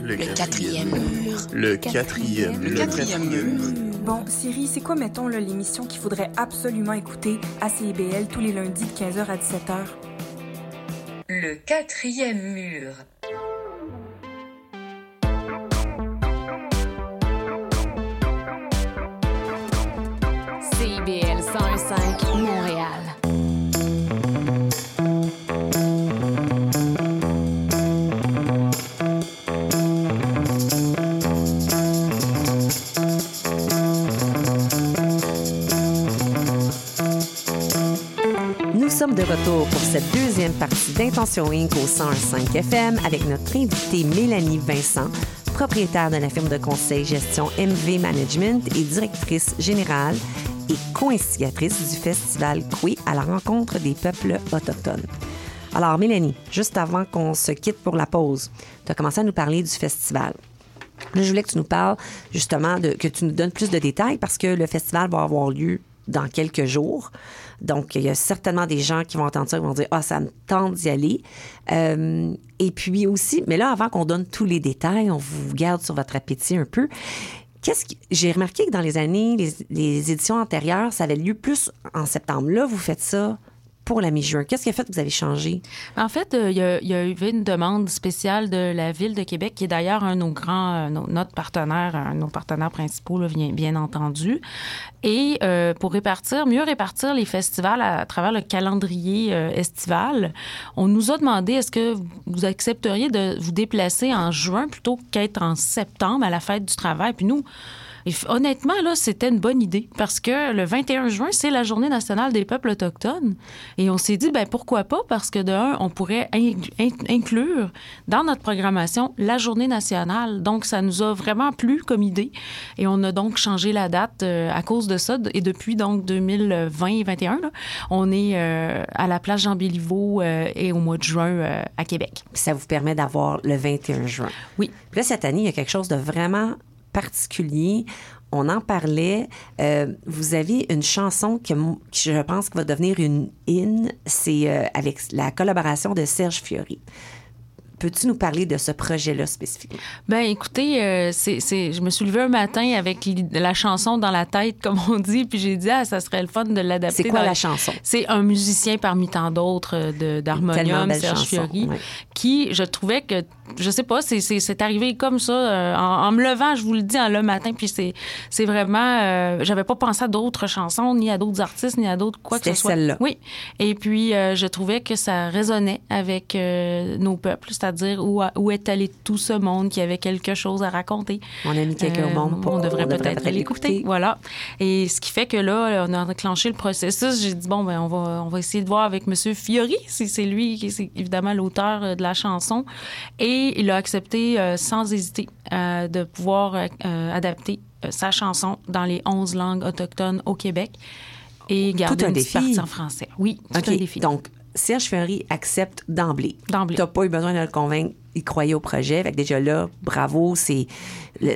Le quatrième mur. Le quatrième. Le quatrième mur. Bon, Siri, c'est quoi, mettons, l'émission qu'il faudrait absolument écouter à CIBL tous les lundis de 15h à 17h? Le quatrième mur. Sommes de retour pour cette deuxième partie d'Intention Inc. au 105 FM avec notre invitée Mélanie Vincent, propriétaire de la firme de conseil gestion MV Management et directrice générale et co-instigatrice du festival Coué à la rencontre des peuples autochtones. Alors, Mélanie, juste avant qu'on se quitte pour la pause, tu as commencé à nous parler du festival. Je voulais que tu nous parles justement, de, que tu nous donnes plus de détails parce que le festival va avoir lieu dans quelques jours. Donc, il y a certainement des gens qui vont entendre ça et vont dire Ah, ça me tente d'y aller. Euh, et puis aussi, mais là, avant qu'on donne tous les détails, on vous garde sur votre appétit un peu. Qu'est-ce que j'ai remarqué que dans les années, les, les éditions antérieures, ça avait lieu plus en septembre. Là, vous faites ça pour la mi-juin. Qu'est-ce qui a fait que vous avez changé? En fait, euh, il y, a, eu une demande spéciale de la Ville de Québec, qui est d'ailleurs un de nos grands, euh, notre partenaire, un de nos partenaires principaux, bien, entendu. Et euh, pour répartir, mieux répartir les festivals à, travers le calendrier estival, on nous a demandé est-ce que vous accepteriez de vous déplacer en juin plutôt qu'être en septembre à la fête du travail. Puis nous, et honnêtement, là, c'était une bonne idée parce que le 21 juin, c'est la Journée nationale des peuples autochtones. Et on s'est dit, ben pourquoi pas? Parce que de un, on pourrait in- in- inclure dans notre programmation la Journée nationale. Donc, ça nous a vraiment plu comme idée. Et on a donc changé la date euh, à cause de ça. Et depuis donc 2020-2021, on est euh, à la place Jean Béliveau euh, et au mois de juin à Québec. Ça vous permet d'avoir le 21 juin. Oui. Puis là, cette année, il y a quelque chose de vraiment particulier. On en parlait. Euh, vous avez une chanson que je pense qui va devenir une in. C'est euh, avec la collaboration de Serge Fiori. Peux-tu nous parler de ce projet-là spécifiquement? Ben écoutez, euh, c'est, c'est- je me suis levée un matin avec la chanson dans la tête, comme on dit, puis j'ai dit, ah, ça serait le fun de l'adapter. C'est quoi dans- la chanson? C'est un musicien parmi tant d'autres euh, d'harmonium, Serge chanson, Fiori, ouais. qui, je trouvais que, je sais pas, c'est, c'est, c'est arrivé comme ça, euh, en, en me levant, je vous le dis, en le matin, puis c'est, c'est vraiment, euh, j'avais pas pensé à d'autres chansons, ni à d'autres artistes, ni à d'autres quoi que ce soit. celle-là. Oui. Et puis, euh, je trouvais que ça résonnait avec nos peuples, c'est-à-dire où, a- où est allé tout ce monde qui avait quelque chose à raconter. On a mis quelqu'un au Euh, monde pour on devrait peut-être l'écouter. Voilà. Et ce qui fait que là, on a enclenché le processus. J'ai dit, bon, ben, on va, on va essayer de voir avec M. Fiori, si c'est lui qui est évidemment l'auteur euh, de la chanson. Et il a accepté euh, sans hésiter euh, de pouvoir euh, adapter sa chanson dans les 11 langues autochtones au Québec et garder un une défi. partie en français. Oui, tout OK. un défi. Donc, Serge Fiori accepte d'emblée. D'emblée. Tu n'as pas eu besoin de le convaincre. Il croyait au projet. Fait que déjà là, bravo, c'est,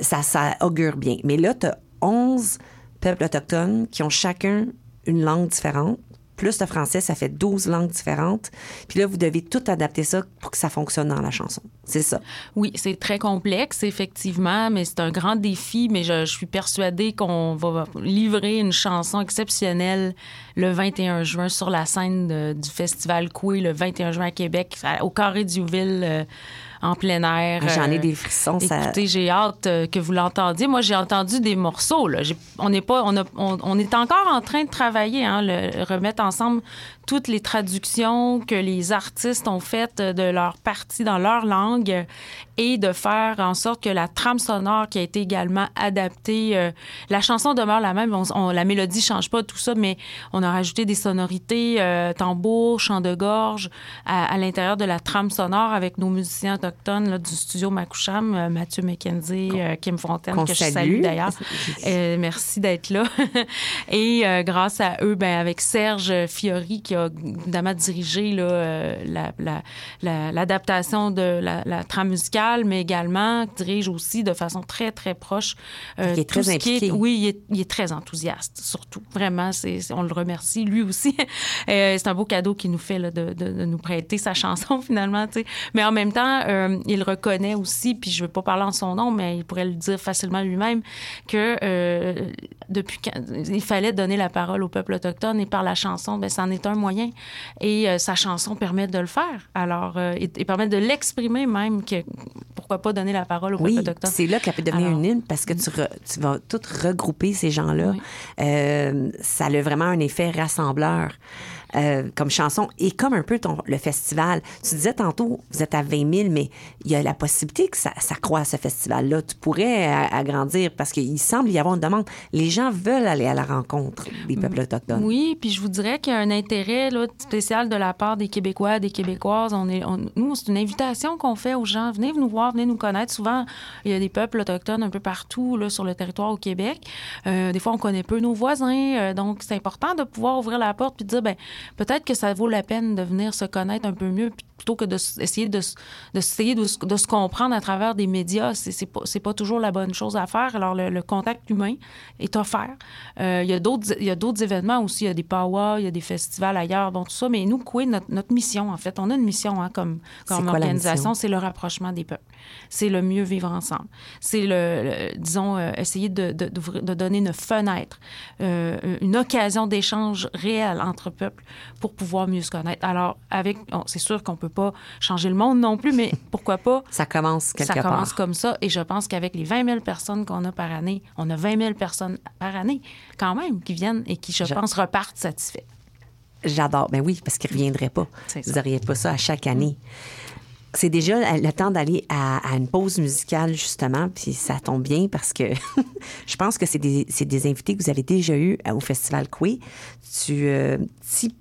ça, ça augure bien. Mais là, tu as 11 peuples autochtones qui ont chacun une langue différente. Plus le français, ça fait 12 langues différentes. Puis là, vous devez tout adapter ça pour que ça fonctionne dans la chanson. C'est ça. Oui, c'est très complexe, effectivement, mais c'est un grand défi. Mais je, je suis persuadée qu'on va livrer une chanson exceptionnelle le 21 juin sur la scène de- du Festival Coué, le 21 juin à Québec, au Carré Diouville, euh, en plein air. Ah, J'en ai Euh, des frissons. ça- Écoutez, j'ai hâte euh, que vous l'entendiez. Moi, j'ai entendu des morceaux. Là. On n'est pas, on, a- on- on est encore en train de travailler, hein, le, remettre ensemble toutes les traductions que les artistes ont faites de leur partie dans leur langue. et de faire en sorte que la trame sonore qui a été également adaptée, euh, la chanson demeure la même, on, on- la mélodie change pas, tout ça, mais on a rajouté des sonorités, euh, tambour, chant de gorge à, à l'intérieur de la trame sonore avec nos musiciens autochtones là, du studio Makoucham, euh, Mathieu McKenzie, euh, Kim Fontaine, que je salue. d'ailleurs. Merci d'être là. Et grâce à eux, ben, avec Serge Fiori, qui a évidemment dirigé euh, la- la- la- l'adaptation de la, trame musicale, mais également dirige aussi de façon très, très proche. euh, Il est très tout ce qui impliqué. oui, il est, il est très enthousiaste, surtout. Vraiment, on le remercie, lui aussi. Euh, c'est un beau cadeau qu'il nous fait là, de, de- de nous prêter sa chanson, finalement. tu sais. Mais en même temps, euh, il reconnaît aussi, puis je ne veux pas parler en son nom, mais il pourrait le dire facilement lui-même, que euh, depuis quand, il fallait donner la parole au peuple autochtone et par la chanson, ben, c'en est un moyen. Et euh, sa chanson permet de le faire. Alors, euh, et, et permet de l'exprimer même, que pourquoi pas donner la parole au Oui, peuple autochtone. c'est là qu'elle peut devenir Alors- une hymne parce que tu, re- tu vas tout regrouper ces gens-là. Euh, ça a vraiment un effet rassembleur. Euh, comme chanson et comme un peu ton, le festival. Tu disais tantôt, vous êtes à 20 000, mais il y a la possibilité que ça, ça ce festival-là. Tu pourrais agrandir parce qu'il semble y avoir une demande. Les gens veulent aller à la rencontre des peuples autochtones. Oui, puis je vous dirais qu'il y a un intérêt là, spécial de la part des Québécois, des Québécoises. On est, nous, c'est une invitation qu'on fait aux gens. Venez nous voir, venez nous connaître. Souvent, il y a des peuples autochtones un peu partout là, sur le territoire au Québec. Euh, des fois, on connaît peu nos voisins. euh, donc, c'est important de pouvoir ouvrir la porte puis de dire, ben, peut-être que ça vaut la peine de venir se connaître un peu mieux plutôt que d'essayer de, de, essayer de, de se comprendre à travers des médias. C'est pas, pas toujours la bonne chose à faire. Alors, le, le contact humain est offert. Euh, il y a d'autres événements aussi. Il y a des powwows, il y a des festivals ailleurs, bon, tout ça. Mais nous, quoi, notre, notre mission, en fait, on a une mission hein, comme, comme quoi organisation, c'est le rapprochement des peuples. C'est le mieux vivre ensemble. C'est le, le- disons, euh, essayer de, de donner une fenêtre, euh, une occasion d'échange réel entre peuples pour pouvoir mieux se connaître. Alors, avec, c'est sûr qu'on peut pas changer le monde non plus, mais pourquoi pas? Ça commence quelque ça commence part. comme ça. Et je pense qu'avec les 20 000 personnes qu'on a par année, on a 20 000 personnes par année quand même qui viennent et qui, je, Je- pense, repartent satisfaits. J'adore. Ben oui, parce qu'ils ne reviendraient pas. Vous n'auriez pas ça à chaque année. C'est déjà le temps d'aller à, à une pause musicale, justement, puis ça tombe bien parce que je pense que c'est des, des invités que vous avez déjà eus au Festival Coué. Tu. euh, Ti-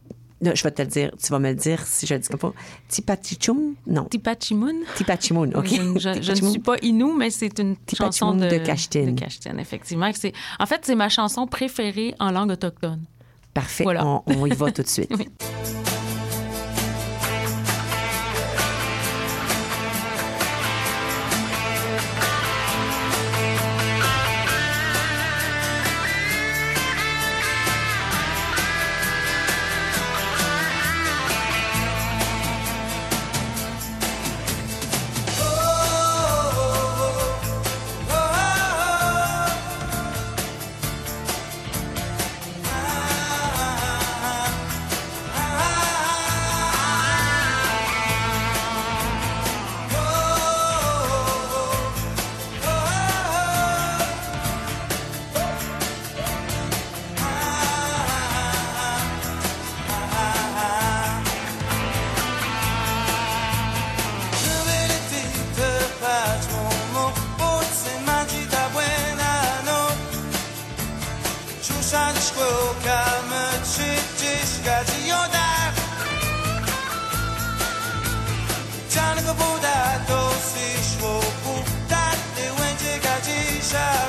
non, je vais te le dire, tu vas me le dire si je le dis comme pas. Tipatichum? Non. Tipachimoun. Tipachimoun, OK. Je, je- je ne suis pas Inou, mais c'est une chanson de, de de effectivement. En fait, c'est ma chanson préférée en langue autochtone. Parfait. Voilà. On, on y va tout de suite. Oui. Oh,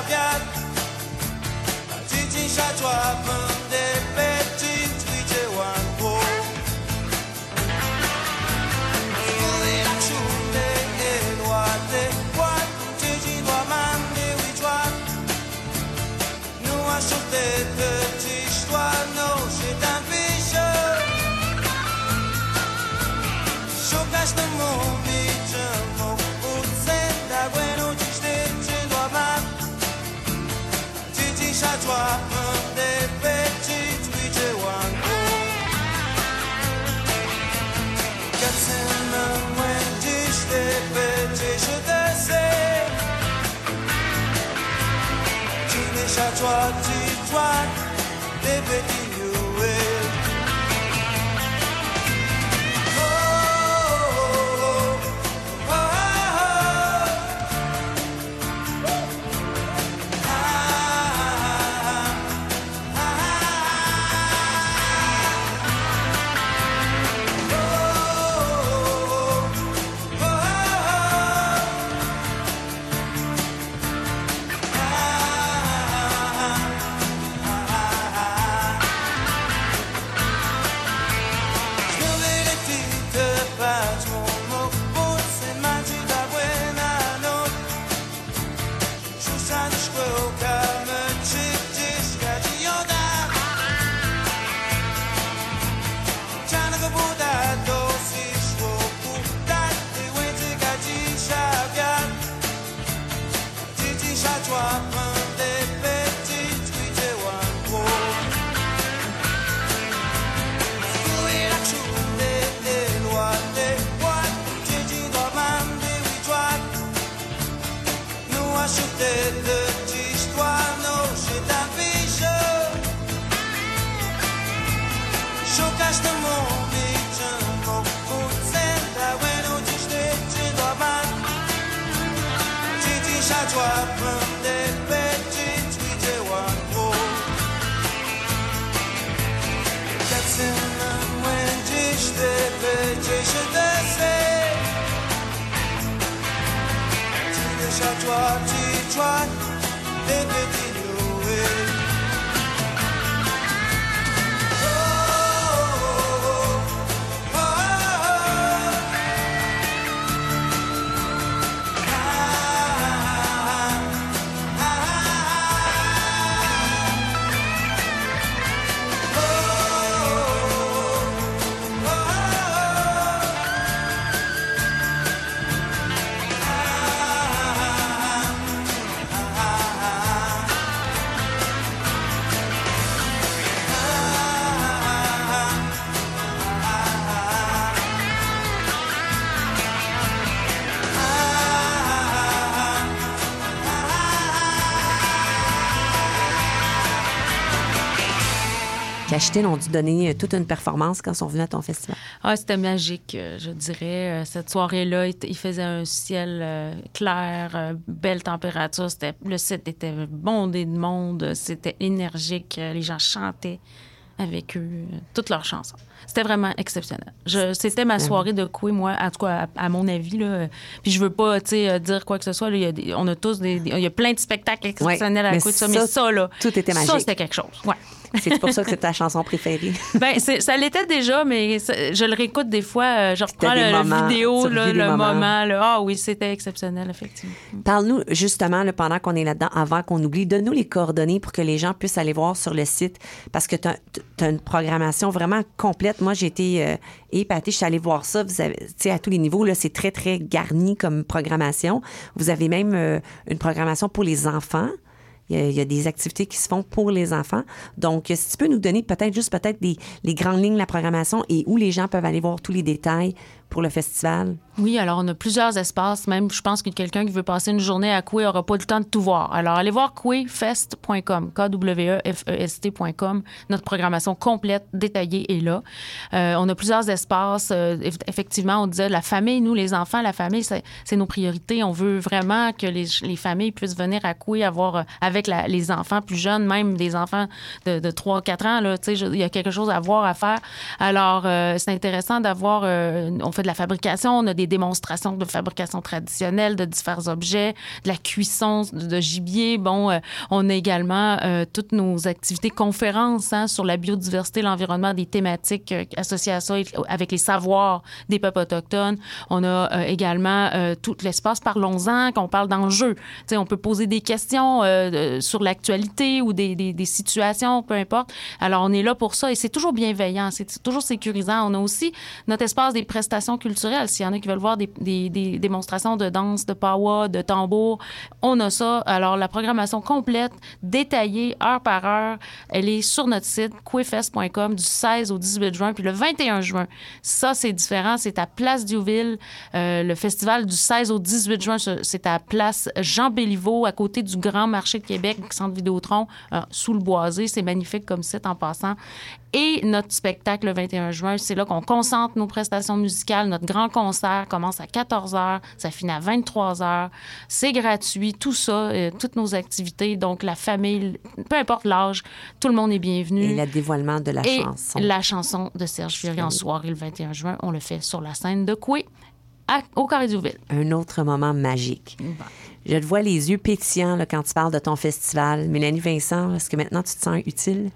petit je te sais Tu le chatois, tu joignes les petits Cachetil ont dû donner euh, toute une performance quand ils sont venus à ton festival. Ah, c'était magique, euh, je dirais. Euh, Cette soirée-là, il il faisait un ciel clair, belle température. C'était, le site était bondé de monde, c'était énergique. Les gens chantaient avec eux toutes leurs chansons. C'était vraiment exceptionnel. Je, c'était ma soirée de coué, moi, en tout cas, à, à mon avis. Là. Puis je veux pas, dire quoi que ce soit. là. Il y a des- on a tous des, Il y a plein de spectacles exceptionnels à mais coué, de ça, mais ça, ça, là... tout était Ça, magique. c'était quelque chose, ouais. C'est pour ça que c'est ta chanson préférée. Ben, ça l'était déjà, mais je le réécoute des fois. euh, je reprends moments, vidéo, là, le moments. moment. Ah oui, c'était exceptionnel, effectivement. Parle-nous justement, là, pendant qu'on est là-dedans, avant qu'on oublie, donne-nous les coordonnées pour que les gens puissent aller voir sur le site parce que tu as, une programmation vraiment complète. Moi, j'ai été euh, épatée. Je suis allée voir ça. Vous avez, tu sais, à tous les niveaux, c'est très, très garni comme programmation. Vous avez même euh, une programmation pour les enfants. Il y, a, des activités qui se font pour les enfants. Donc, si tu peux nous donner peut-être juste peut-être les grandes lignes de la programmation et où les gens peuvent aller voir tous les détails pour le festival? Oui, alors on a plusieurs espaces. Même, je pense que quelqu'un qui veut passer une journée à Coué n'aura pas le temps de tout voir. Alors, allez voir couéfest.com, K-W-E-F-E-S-T.com. Notre programmation complète, détaillée est là. Euh, on a plusieurs espaces. Euh, eff- effectivement, on disait la famille, nous, les enfants, la famille, c'est nos priorités. On veut vraiment que les, les familles puissent venir à Coué, avoir euh, avec les enfants plus jeunes, même des enfants de, de 3-4 ans. Il y a quelque chose à voir, à faire. Alors, c'est intéressant d'avoir... de la fabrication, on a des démonstrations de fabrication traditionnelle de différents objets, de la cuisson de, gibier. Bon, euh, on a également euh, toutes nos activités conférences hein, sur la biodiversité, l'environnement, des thématiques euh, associées à ça avec les savoirs des peuples autochtones. On a également tout l'espace Parlons-en, qu'on parle d'enjeux. On peut poser des questions sur l'actualité ou des situations, peu importe. Alors, on est là pour ça et c'est toujours bienveillant, c'est toujours sécurisant. On a aussi notre espace des prestations culturelles. S'il y en a qui veulent voir des, démonstrations de danse, de pawa, de tambour, on a ça. Alors, la programmation complète, détaillée, heure par heure, elle est sur notre site, quefest.com, du 16 au 18 juin. Puis le 21 juin, ça, c'est différent. C'est à Place Diouville. Euh, le festival du 16 au 18 juin, ce- c'est à Place Jean Béliveau, à côté du Grand Marché de Québec, Centre Vidéotron, euh, sous le boisé. C'est magnifique comme site en passant. Et notre spectacle le 21 juin, c'est là qu'on concentre nos prestations musicales. Notre grand concert commence à 14 h, ça finit à 23 h. C'est gratuit, tout ça, euh, toutes nos activités. Donc, la famille, peu importe l'âge, tout le monde est bienvenu. Et le dévoilement de la Et chanson. la chanson de Serge Fiori en soirée le 21 juin, on le fait sur la scène de Coué, à- au Carré Duville. Un autre moment magique. Je te vois les yeux pétillants là, quand tu parles de ton festival. Mélanie Vincent, est-ce que maintenant tu te sens utile?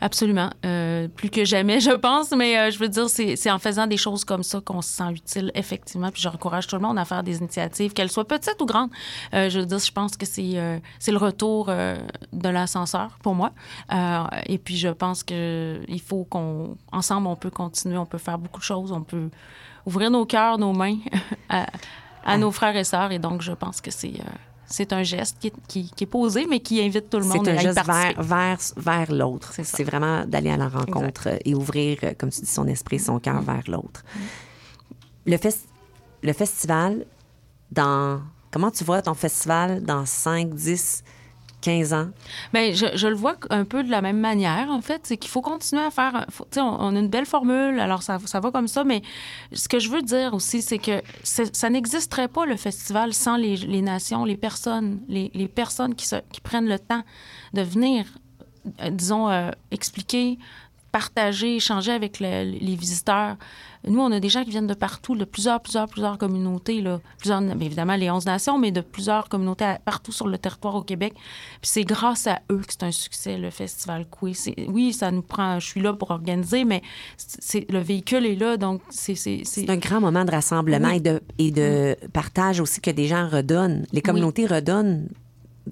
Absolument. Euh, plus que jamais, je pense. Mais euh, je veux dire, c'est en faisant des choses comme ça qu'on se sent utile, effectivement. Puis j'encourage tout le monde à faire des initiatives, qu'elles soient petites ou grandes. Euh, je veux dire, je pense que c'est c'est le retour de l'ascenseur pour moi. Et puis je pense que il faut qu'on ensemble on peut continuer, on peut faire beaucoup de choses, on peut ouvrir nos cœurs, nos mains à, nos frères et sœurs. Et donc je pense que c'est c'est un geste qui est, qui- qui est posé, mais qui invite tout le monde C'est un à geste vers, vers, vers l'autre. C'est vraiment d'aller à la rencontre et ouvrir, euh, comme tu dis, son esprit, son cœur vers l'autre. Le, fes- le festival, dans. Comment tu vois ton festival dans 5, 10, 15 ans? Bien, je, le vois un peu de la même manière, en fait. C'est qu'il faut continuer à faire. tu sais, on, a une belle formule, alors ça, ça va comme ça, mais ce que je veux dire aussi, c'est que ça n'existerait pas, le festival, sans les, nations, les personnes, les, personnes qui, prennent le temps de venir, euh, disons, euh, expliquer partager, échanger avec le- les visiteurs. Nous, on a des gens qui viennent de partout, de plusieurs, plusieurs, plusieurs communautés, là. Plusieurs, bien évidemment, les 11 nations, mais de plusieurs communautés à- partout sur le territoire au Québec. Puis c'est grâce à eux que c'est un succès, le Festival Coué. Oui, ça nous prend... Je suis là pour organiser, mais c'est, le véhicule est là, donc c'est... C'est, C'est un grand moment de rassemblement Oui. et de, et de partage aussi que des gens redonnent. Les communautés redonnent.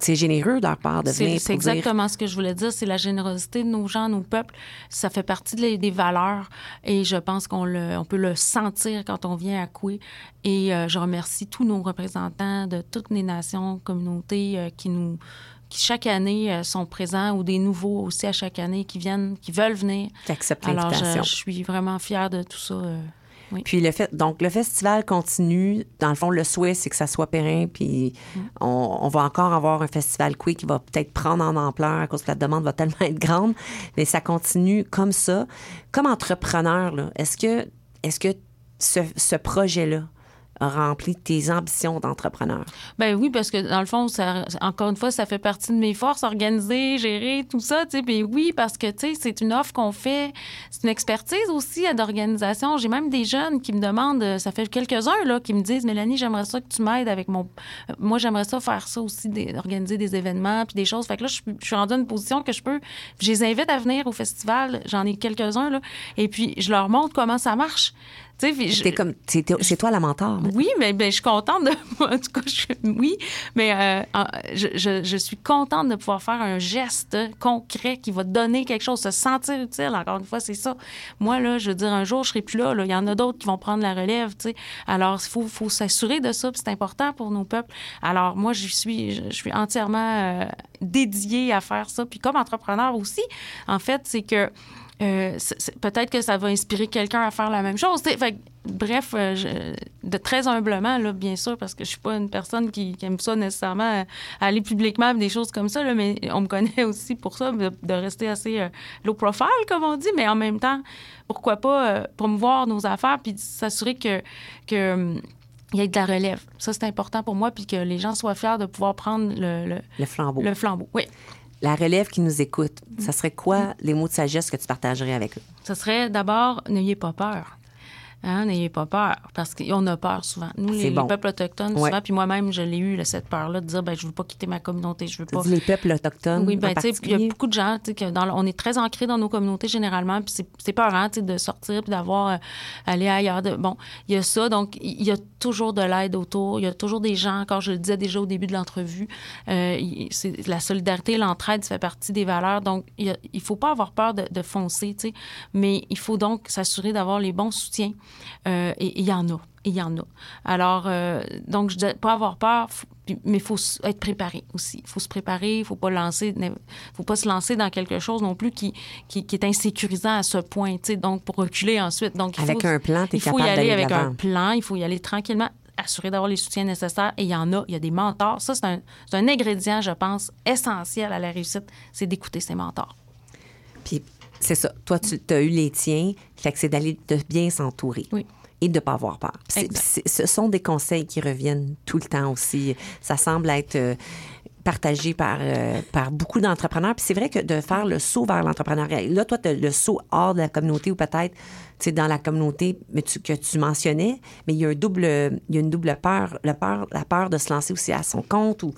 C'est généreux de leur part de C'est venir. c'est dire- exactement ce que je voulais dire. C'est la générosité de nos gens, nos peuples. Ça fait partie des, des valeurs et je pense qu'on le, on peut le sentir quand on vient à Coué. Et euh, je remercie tous nos représentants de toutes les nations, communautés euh, qui nous qui chaque année euh, sont présents ou des nouveaux aussi à chaque année qui viennent, qui veulent venir. Qui acceptent Alors, je, suis vraiment fière de tout ça. euh, oui. Puis le fait, donc le festival continue. Dans le fond, le souhait, c'est que ça soit périn. Puis Mm. on, on va encore avoir un festival Quick qui va peut-être prendre en ampleur à cause que la demande va tellement être grande. Mais ça continue comme ça. Comme entrepreneur, est-ce que, est-ce que ce, ce projet-là rempli tes ambitions d'entrepreneur? Ben oui, parce que dans le fond, encore une fois, ça fait partie de mes forces, organiser, gérer, tout ça, tu. Puis oui, parce que, c'est une offre qu'on fait, c'est une expertise aussi d'organisation. J'ai même des jeunes qui me demandent, euh, ça fait quelques-uns, là, qui me disent, Mélanie, j'aimerais ça que tu m'aides avec mon... euh, Moi, j'aimerais ça faire ça aussi, des- organiser des événements, puis des choses. Fait que là, je suis rendue à une position que je peux... Je les invite à venir au festival, j'en ai quelques-uns, là, et puis je leur montre comment ça marche. Je- comme, c'est, toi la mentor. maintenant. oui, mais ben, je suis contente de. En tout cas, je- oui, mais euh, je, je- je suis contente de pouvoir faire un geste concret qui va donner quelque chose, se sentir utile. Encore une fois, c'est ça. Moi, là, je veux dire, un jour, je serai plus là. là. Il y en a d'autres qui vont prendre la relève, tu sais. Alors, il faut, faut s'assurer de ça, puis c'est important pour nos peuples. Alors, moi, je suis, je, je suis entièrement euh, dédiée à faire ça. Puis comme entrepreneur aussi, en fait, c'est que. Euh, peut-être que ça va inspirer quelqu'un à faire la même chose. Fait bref, euh, je- de très humblement, là, bien sûr, parce que je suis pas une personne qui, qui aime ça nécessairement, euh, aller publiquement, des choses comme ça, là, mais on me connaît aussi pour ça, de, de rester assez low profile, comme on dit, mais en même temps, pourquoi pas promouvoir nos affaires puis s'assurer que, que il y ait de la relève. Ça, c'est important pour moi, puis que les gens soient fiers de pouvoir prendre le, le, Le flambeau. le flambeau. Oui. La relève qui nous écoute, ça serait quoi les mots de sagesse que tu partagerais avec eux? Ce serait d'abord, n'ayez pas peur. Hein, n'ayez pas peur, parce qu'on a peur souvent. Nous, les, bon. les peuples autochtones, Ouais. souvent, puis moi-même, je l'ai eu, là, cette peur-là, de dire, ben, je veux pas quitter ma communauté, je veux pas... les peuples autochtones Oui, ben, en tu sais, il y a beaucoup de gens, tu sais, que dans, le- on est très ancrés dans nos communautés généralement, puis c'est- peurant, tu sais, de sortir puis d'avoir euh, aller ailleurs. De, bon, il y a ça, donc il y a toujours de l'aide autour, il y a toujours des gens, encore je le disais déjà au début de l'entrevue, euh, la solidarité, l'entraide, ça fait partie des valeurs, donc il faut pas avoir peur de, de foncer, tu sais, mais il faut donc s'assurer d'avoir les bons soutiens, euh, et il y en a. Il y en a. Alors, euh, donc, je dis pas avoir peur, mais il faut être préparé aussi. Il faut se préparer, il faut pas lancer, faut pas se lancer dans quelque chose non plus qui, qui, qui est insécurisant à ce point, tu sais, donc pour reculer ensuite. Donc, il Avec faut, un plan, Il faut y aller avec un plan, il faut y aller tranquillement, assurer d'avoir les soutiens nécessaires. Et il y en a, il y a des mentors. Ça, c'est un, c'est un ingrédient, je pense, essentiel à la réussite, c'est d'écouter ses mentors. Puis c'est ça. Toi, tu as eu les tiens. Fait que c'est d'aller de bien s'entourer. Oui. Et de ne pas avoir peur. Ce sont des conseils qui reviennent tout le temps aussi. Ça semble être euh, partagé par, euh, par beaucoup d'entrepreneurs. Puis c'est vrai que de faire le saut vers l'entrepreneuriat. Là, toi, tu as le saut hors de la communauté ou peut-être dans la communauté mais tu- que tu mentionnais, mais il y a un double, il y a une double peur, la peur, la peur de se lancer aussi à son compte ou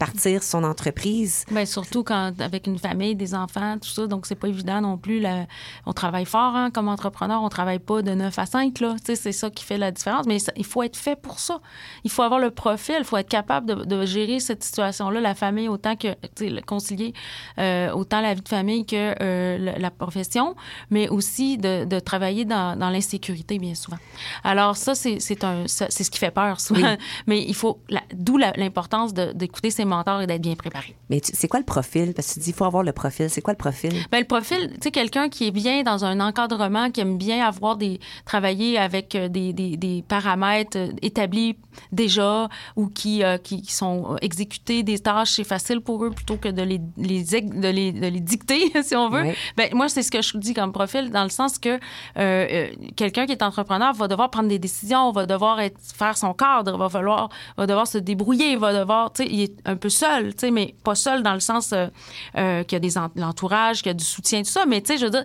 partir son entreprise. Bien, surtout quand avec une famille, des enfants, tout ça, donc c'est pas évident non plus. là. on travaille fort hein, comme entrepreneur, on travaille pas de 9 à 5, là. Tu sais, c'est ça qui fait la différence. Mais ça- il faut être fait pour ça. Il faut avoir le profil, il faut être capable de, de gérer cette situation-là, la famille autant que, le concilier euh, autant la vie de famille que euh, la, profession, mais aussi de, de travailler dans, dans l'insécurité, bien souvent. Alors ça, c'est ce qui fait peur souvent. Mais il faut, d'où l'importance d'écouter ses et d'être bien préparé. Mais c'est quoi le profil? Parce que tu dis, il faut avoir le profil. C'est quoi le profil? Ben, le profil, tu sais, quelqu'un qui est bien dans un encadrement, qui aime bien avoir des. travailler avec euh, des, des, des paramètres euh, établis déjà ou qui, euh, qui, qui sont exécutés, des tâches, c'est facile pour eux plutôt que de les, les, de les, de les dicter, si on veut. Ouais. Ben, moi, c'est ce que je dis comme profil, dans le sens que euh, quelqu'un qui est entrepreneur va devoir prendre des décisions, va devoir être, faire son cadre, va falloir, va devoir se débrouiller, va devoir, tu sais, il est un peu seul, tu sais, mais pas seul dans le sens euh, euh, qu'il y a des en- l'entourage, qu'il y a du soutien, tout ça, mais tu sais, je veux dire,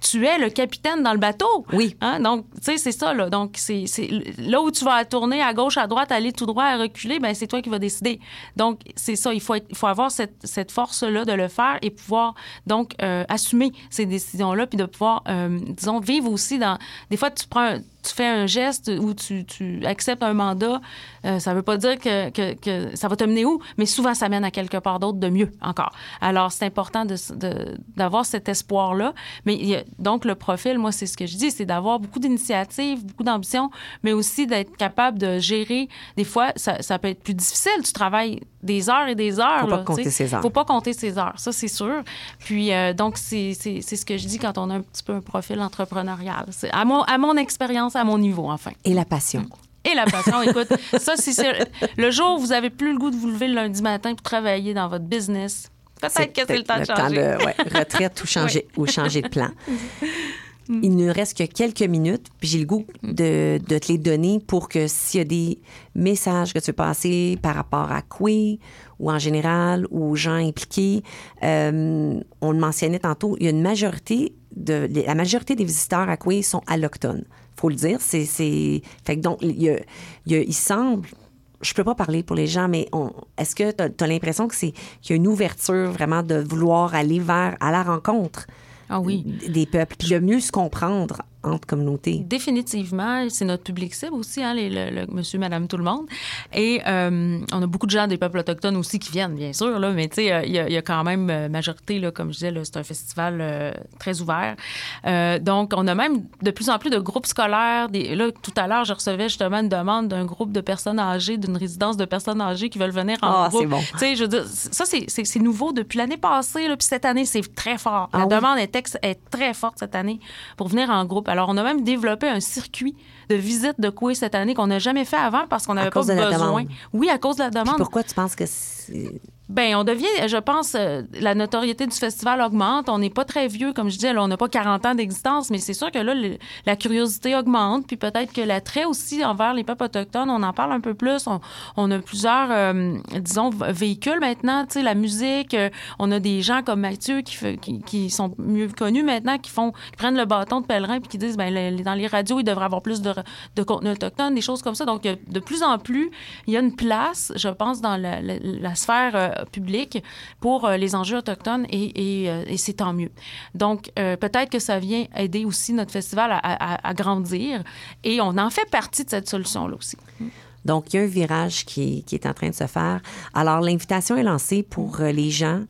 tu es le capitaine dans le bateau. Oui. Hein? Donc, tu sais, c'est ça, là. Donc, c'est c'est- là où tu vas tourner à gauche, à droite, aller tout droit, à reculer, ben c'est toi qui vas décider. Donc, c'est ça. Il faut, être- il faut avoir cette, cette force-là de le faire et pouvoir, donc, euh, assumer ces décisions-là, puis de pouvoir, euh, disons, vivre aussi dans. Des fois, tu prends. un- tu fais un geste ou tu, tu acceptes un mandat, euh, ça veut pas dire que, que- que ça va te mener où, mais souvent ça mène à quelque part d'autre de mieux encore. Alors c'est important de s- de- d'avoir cet espoir-là. Mais il y a- donc le profil, moi c'est ce que je dis, c'est d'avoir beaucoup d'initiatives, beaucoup d'ambition, mais aussi d'être capable de gérer. Des fois, ça, ça peut être plus difficile. Tu travailles des heures et des heures. Faut pas là, compter ses heures. Faut pas compter ses heures, ça c'est sûr. Puis euh, donc c'est ce que je dis quand on a un petit peu un profil entrepreneurial. À mon, à mon expérience, à mon niveau, enfin. Et la passion. Et la passion, écoute, ça, c'est le jour où vous avez plus le goût de vous lever le lundi matin pour travailler dans votre business. Peut-être que c'est le temps de changer. de ouais, retraite ou changer, ou changer de plan. Il ne reste que quelques minutes, puis j'ai le goût de, de te les donner pour que s'il y a des messages que tu veux passer par rapport à Coué ou en général ou aux gens impliqués, euh, on le mentionnait tantôt, il y a une majorité de la majorité des visiteurs à Coué sont allochtones. Faut le dire, c'est c'est fait que donc il y a, il, y a- il semble je peux pas parler pour les gens, mais on- est-ce que tu as, l'impression que c'est qu'il y a une ouverture vraiment de vouloir aller vers à la rencontre Ah oui. des peuples, puis de mieux se comprendre entre communautés? Définitivement, c'est notre public cible aussi, hein, les- le, le monsieur, madame, tout le monde. Et euh, on a beaucoup de gens des peuples autochtones aussi qui viennent, bien sûr, là, mais tu sais, il y, a- il y a quand même euh, majorité, là, comme je disais, c'est un festival euh, très ouvert. Euh, donc, on a même de plus en plus de groupes scolaires. Des, là, tout à l'heure, je recevais justement une demande d'un groupe de personnes âgées, d'une résidence de personnes âgées qui veulent venir en Ah, groupe. c'est bon. Tu sais, je veux dire, ça, c'est- nouveau depuis l'année passée, là, puis cette année, c'est très fort. Ah La oui? demande est, est très forte cette année pour venir en groupe. Alors, on a même développé un circuit de visite de Coué cette année qu'on n'a jamais fait avant parce qu'on n'avait pas de la besoin. demande. Oui, à cause de la Puis demande. pourquoi tu penses que c'est... Ben, on devient, je pense, euh, la notoriété du festival augmente. On n'est pas très vieux, comme je disais, on n'a pas 40 ans d'existence, mais c'est sûr que là, la curiosité augmente, puis peut-être que l'attrait aussi envers les peuples autochtones, on en parle un peu plus. On, a plusieurs, euh, disons, véhicules maintenant, tu sais, la musique. euh, on a des gens comme Mathieu qui, sont mieux connus maintenant, qui font, qui prennent le bâton de pèlerin puis qui disent, ben, le- dans les radios, il devrait avoir plus de, de contenu autochtone, des choses comme ça. Donc, de plus en plus, il y a une place, je pense, dans la- la sphère euh, publique pour euh, les enjeux autochtones euh, et c'est tant mieux. Donc, peut-être que ça vient aider aussi notre festival à, grandir et on en fait partie de cette solution-là aussi. Donc, il y a un virage qui est, en train de se faire. Alors, l'invitation est lancée pour les gens.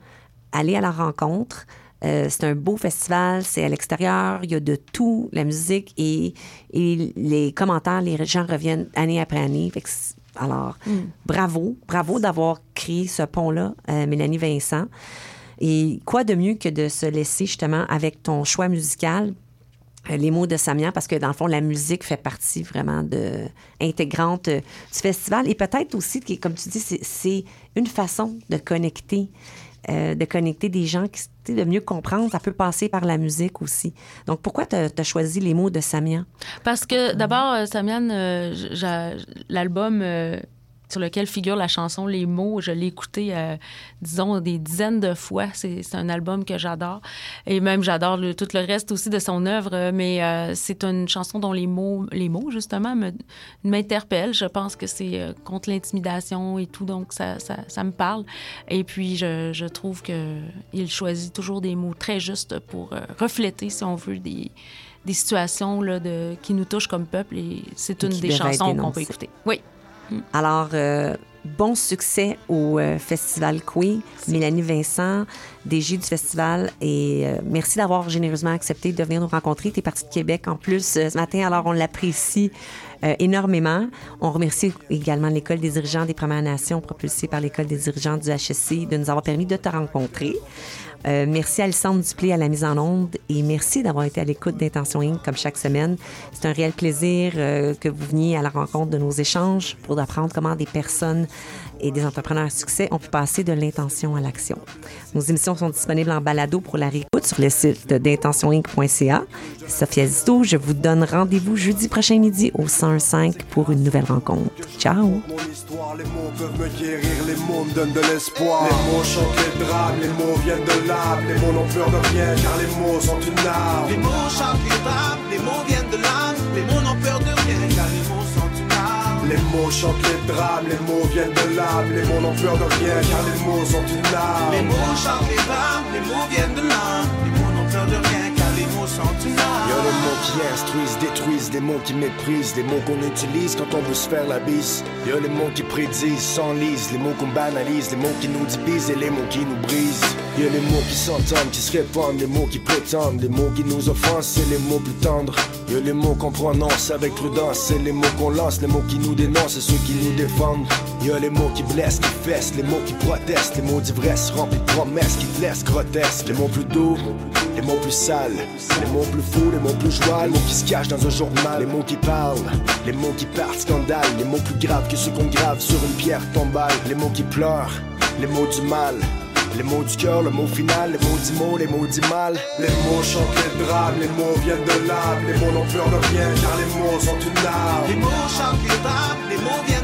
Aller à la rencontre. C'est un beau festival, c'est à l'extérieur, il y a de tout, la musique et, les commentaires, les gens reviennent année après année. Alors, bravo, bravo d'avoir créé ce pont-là, euh, Mélanie Vincent. Et quoi de mieux que de se laisser justement avec ton choix musical euh, les mots de Samia parce que dans le fond la musique fait partie vraiment de intégrante euh, du festival et peut-être aussi comme tu dis c'est une façon de connecter euh, de connecter des gens qui de mieux comprendre ça peut passer par la musique aussi. Donc pourquoi tu as choisi les mots de Samia? Parce que d'abord, euh, Samian, euh, l'album sur lequel figure la chanson Les mots, je l'ai écouté, euh, disons, des dizaines de fois. C'est un album que j'adore. Et même, j'adore tout le reste aussi de son œuvre. Mais euh, c'est une chanson dont les mots, les mots justement, me- m'interpellent. Je pense que c'est euh, contre l'intimidation et tout, donc ça, ça, ça me parle. Et puis, je, je trouve qu'il choisit toujours des mots très justes pour refléter, si on veut, des des situations là, de, qui nous touchent comme peuple et c'est une des chansons qu'on peut écouter. Oui. Alors, euh, bon succès au euh, Festival Coué. Mélanie Vincent, DG du festival. Et euh, merci d'avoir généreusement accepté de venir nous rencontrer. Tu es partie de Québec en plus ce matin, alors on l'apprécie énormément. On remercie également l'École des dirigeants des Premières Nations, propulsée par l'École des dirigeants du HSC, de nous avoir permis de te rencontrer. Euh, merci à Alessandre Duplé à la mise en onde et merci d'avoir été à l'écoute d'Intention Inc. comme chaque semaine. C'est un réel plaisir euh, que vous veniez à la rencontre de nos échanges pour apprendre comment des personnes et des entrepreneurs à succès ont pu passer de l'intention à l'action. Nos émissions sont disponibles en balado pour la réécoute sur le site d'intentioninc.ca. Sophia Zito, je vous donne rendez-vous jeudi prochain midi au 105 pour une nouvelle rencontre. Ciao! Les mots peuvent les drames, les mots viennent de les mots n'ont peur de rien car les mots sont une arme. Les mots chantent les drames, les mots viennent de l'âme, les mots n'ont peur de rien car les mots sont une arme. Les mots chantent les drames, les mots viennent de l'âme, les mots n'ont peur de rien car les mots sont une arme. Les mots chantent les drames, les mots viennent de l'âme, les mots n'ont peur de rien Y'a les mots qui instruisent, détruisent, les mots qui méprisent, les mots qu'on utilise quand on veut se faire la bise. Y'a les mots qui prédisent, s'enlisent, les mots qu'on banalise, les mots qui nous divisent et les mots qui nous brisent. Y'a les mots qui s'entendent, qui se répandent, les mots qui prétendent, les mots qui nous offensent et les mots plus tendres. Y'a les mots qu'on prononce avec prudence, c'est les mots qu'on lance, les mots qui nous dénoncent et ceux qui nous défendent. Y'a les mots qui blessent, qui fessent, les mots qui protestent, les mots d'ivresse remplis de promesses qui te laissent grotesques. Les mots plus doux, les mots plus sales, les mots plus fous, les mots plus joyeux, les mots qui se cachent dans un journal, les mots qui parlent, les mots qui partent scandale, les mots plus graves que ceux qu'on grave sur une pierre tombale, les mots qui pleurent, les mots du mal. Les mots du cœur, le mot final, les mots du mot, les mots du mal. Les mots chantent les drames, les mots viennent de l'âme, les mots n'ont peur de rien car les mots sont une arme. Les mots chantent les drames, les mots viennent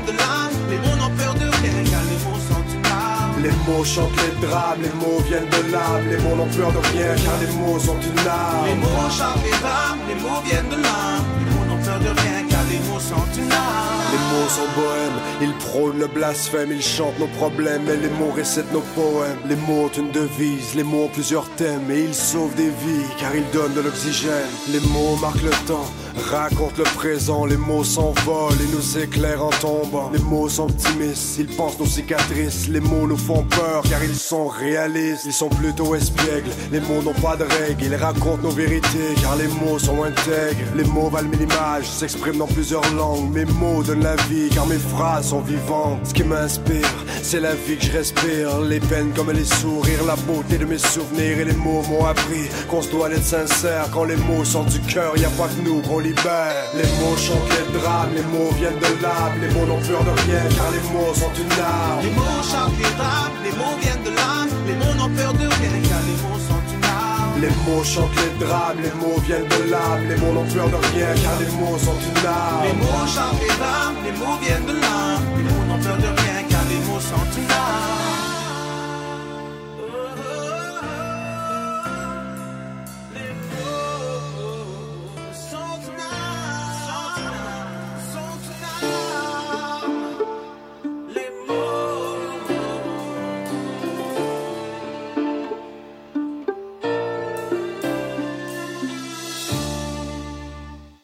Les mots chantent les drames, les mots viennent de l'âme, les mots n'ont peur de rien car les mots sont une arme. Les mots chantent les drames, les mots viennent de l'âme, les mots n'ont peur de rien car les mots sont une arme. Les mots sont bohèmes, ils prônent le blasphème, ils chantent nos problèmes et les mots récitent nos poèmes. Les mots ont une devise, les mots ont plusieurs thèmes et ils sauvent des vies car ils donnent de l'oxygène. Les mots marquent le temps, racontent le présent, les mots s'envolent et nous éclairent en tombant. Les mots sont optimistes, ils pensent nos cicatrices, les mots nous font peur car ils sont réalistes, ils sont plutôt espiègles. Les mots n'ont pas de règles, ils racontent nos vérités car les mots sont intègres. Les mots valent mille images, s'expriment dans plusieurs langues. Mes mots donnent la vie car mes phrases sont vivantes. Ce qui m'inspire, c'est la vie que je respire. Les peines comme les sourires, la beauté de mes souvenirs et les mots m'ont appris qu'on se doit être sincère. Quand les mots sont du cœur, y a pas que nous libère. Les mots chantent les drames, les mots viennent de l'âme. Les mots n'ont peur de rien car les mots sont une arme. Les mots chantent les drames, les mots viennent de l'âme, les mots n'ont peur de rien car les mots sont une arme. Les mots chantent les drames, les mots viennent de l'âme. Les mots n'ont peur de rien car les mots sont une arme. Les mots chantent les drames, les mots viennent de l'âme, les mots n'ont peur de rien car les mots sont une arme.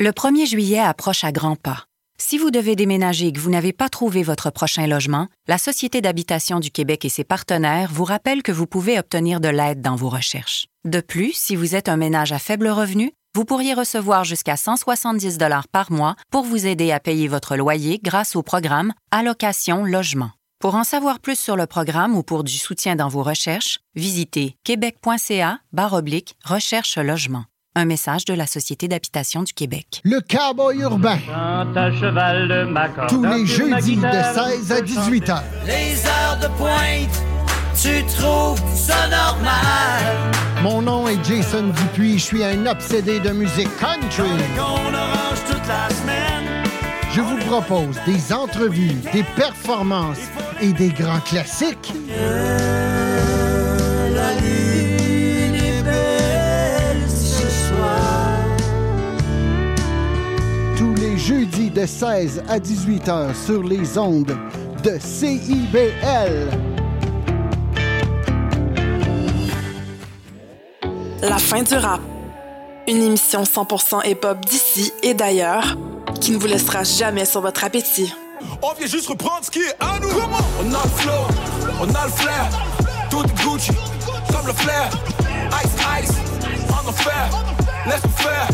Le 1er juillet approche à grands pas. Si vous devez déménager et que vous n'avez pas trouvé votre prochain logement, la Société d'habitation du Québec et ses partenaires vous rappellent que vous pouvez obtenir de l'aide dans vos recherches. De plus, si vous êtes un ménage à faible revenu, vous pourriez recevoir jusqu'à 170 dollars par mois pour vous aider à payer votre loyer grâce au programme Allocation Logement. Pour en savoir plus sur le programme ou pour du soutien dans vos recherches, visitez québec.ca oblique recherche logement. Un message de la Société d'habitation du Québec. Le cowboy urbain. Tous les jeudis de 16 à 18 heures. Les heures de pointe, tu trouves ça normal. Mon nom est Jason Dupuis, je suis un obsédé de musique country. Je vous propose des entrevues, des performances et des grands classiques. La Jeudis de 16 à 18 heures sur les ondes de CIBL. La fin du rap. Une émission 100% hip-hop d'ici et d'ailleurs qui ne vous laissera jamais sur votre appétit. On vient juste reprendre ce qui est à nous. on a le flow, on a le flair. Tout est Gucci, comme le flair. Ice, ice, en enfer. Laisse-nous faire,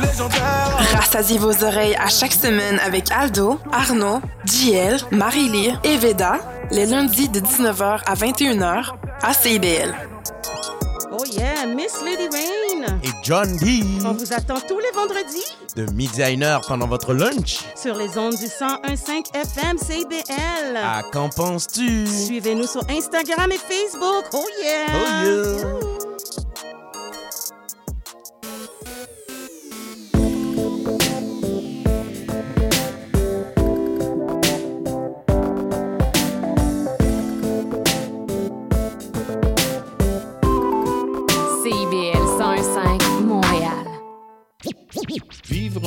légendaire. Rassasiez vos oreilles à chaque semaine avec Aldo, Arnaud, JL, Marie-Lee et Veda, les lundis de 19h à 21h à CIBL. Oh yeah, Miss Lady Rain. Et John D. On vous attend tous les vendredis De midi à une heure pendant votre lunch. sur les ondes du 101.5 FM CBL. À qu'en penses-tu? Suivez-nous sur Instagram et Facebook. Oh yeah. Oh yeah.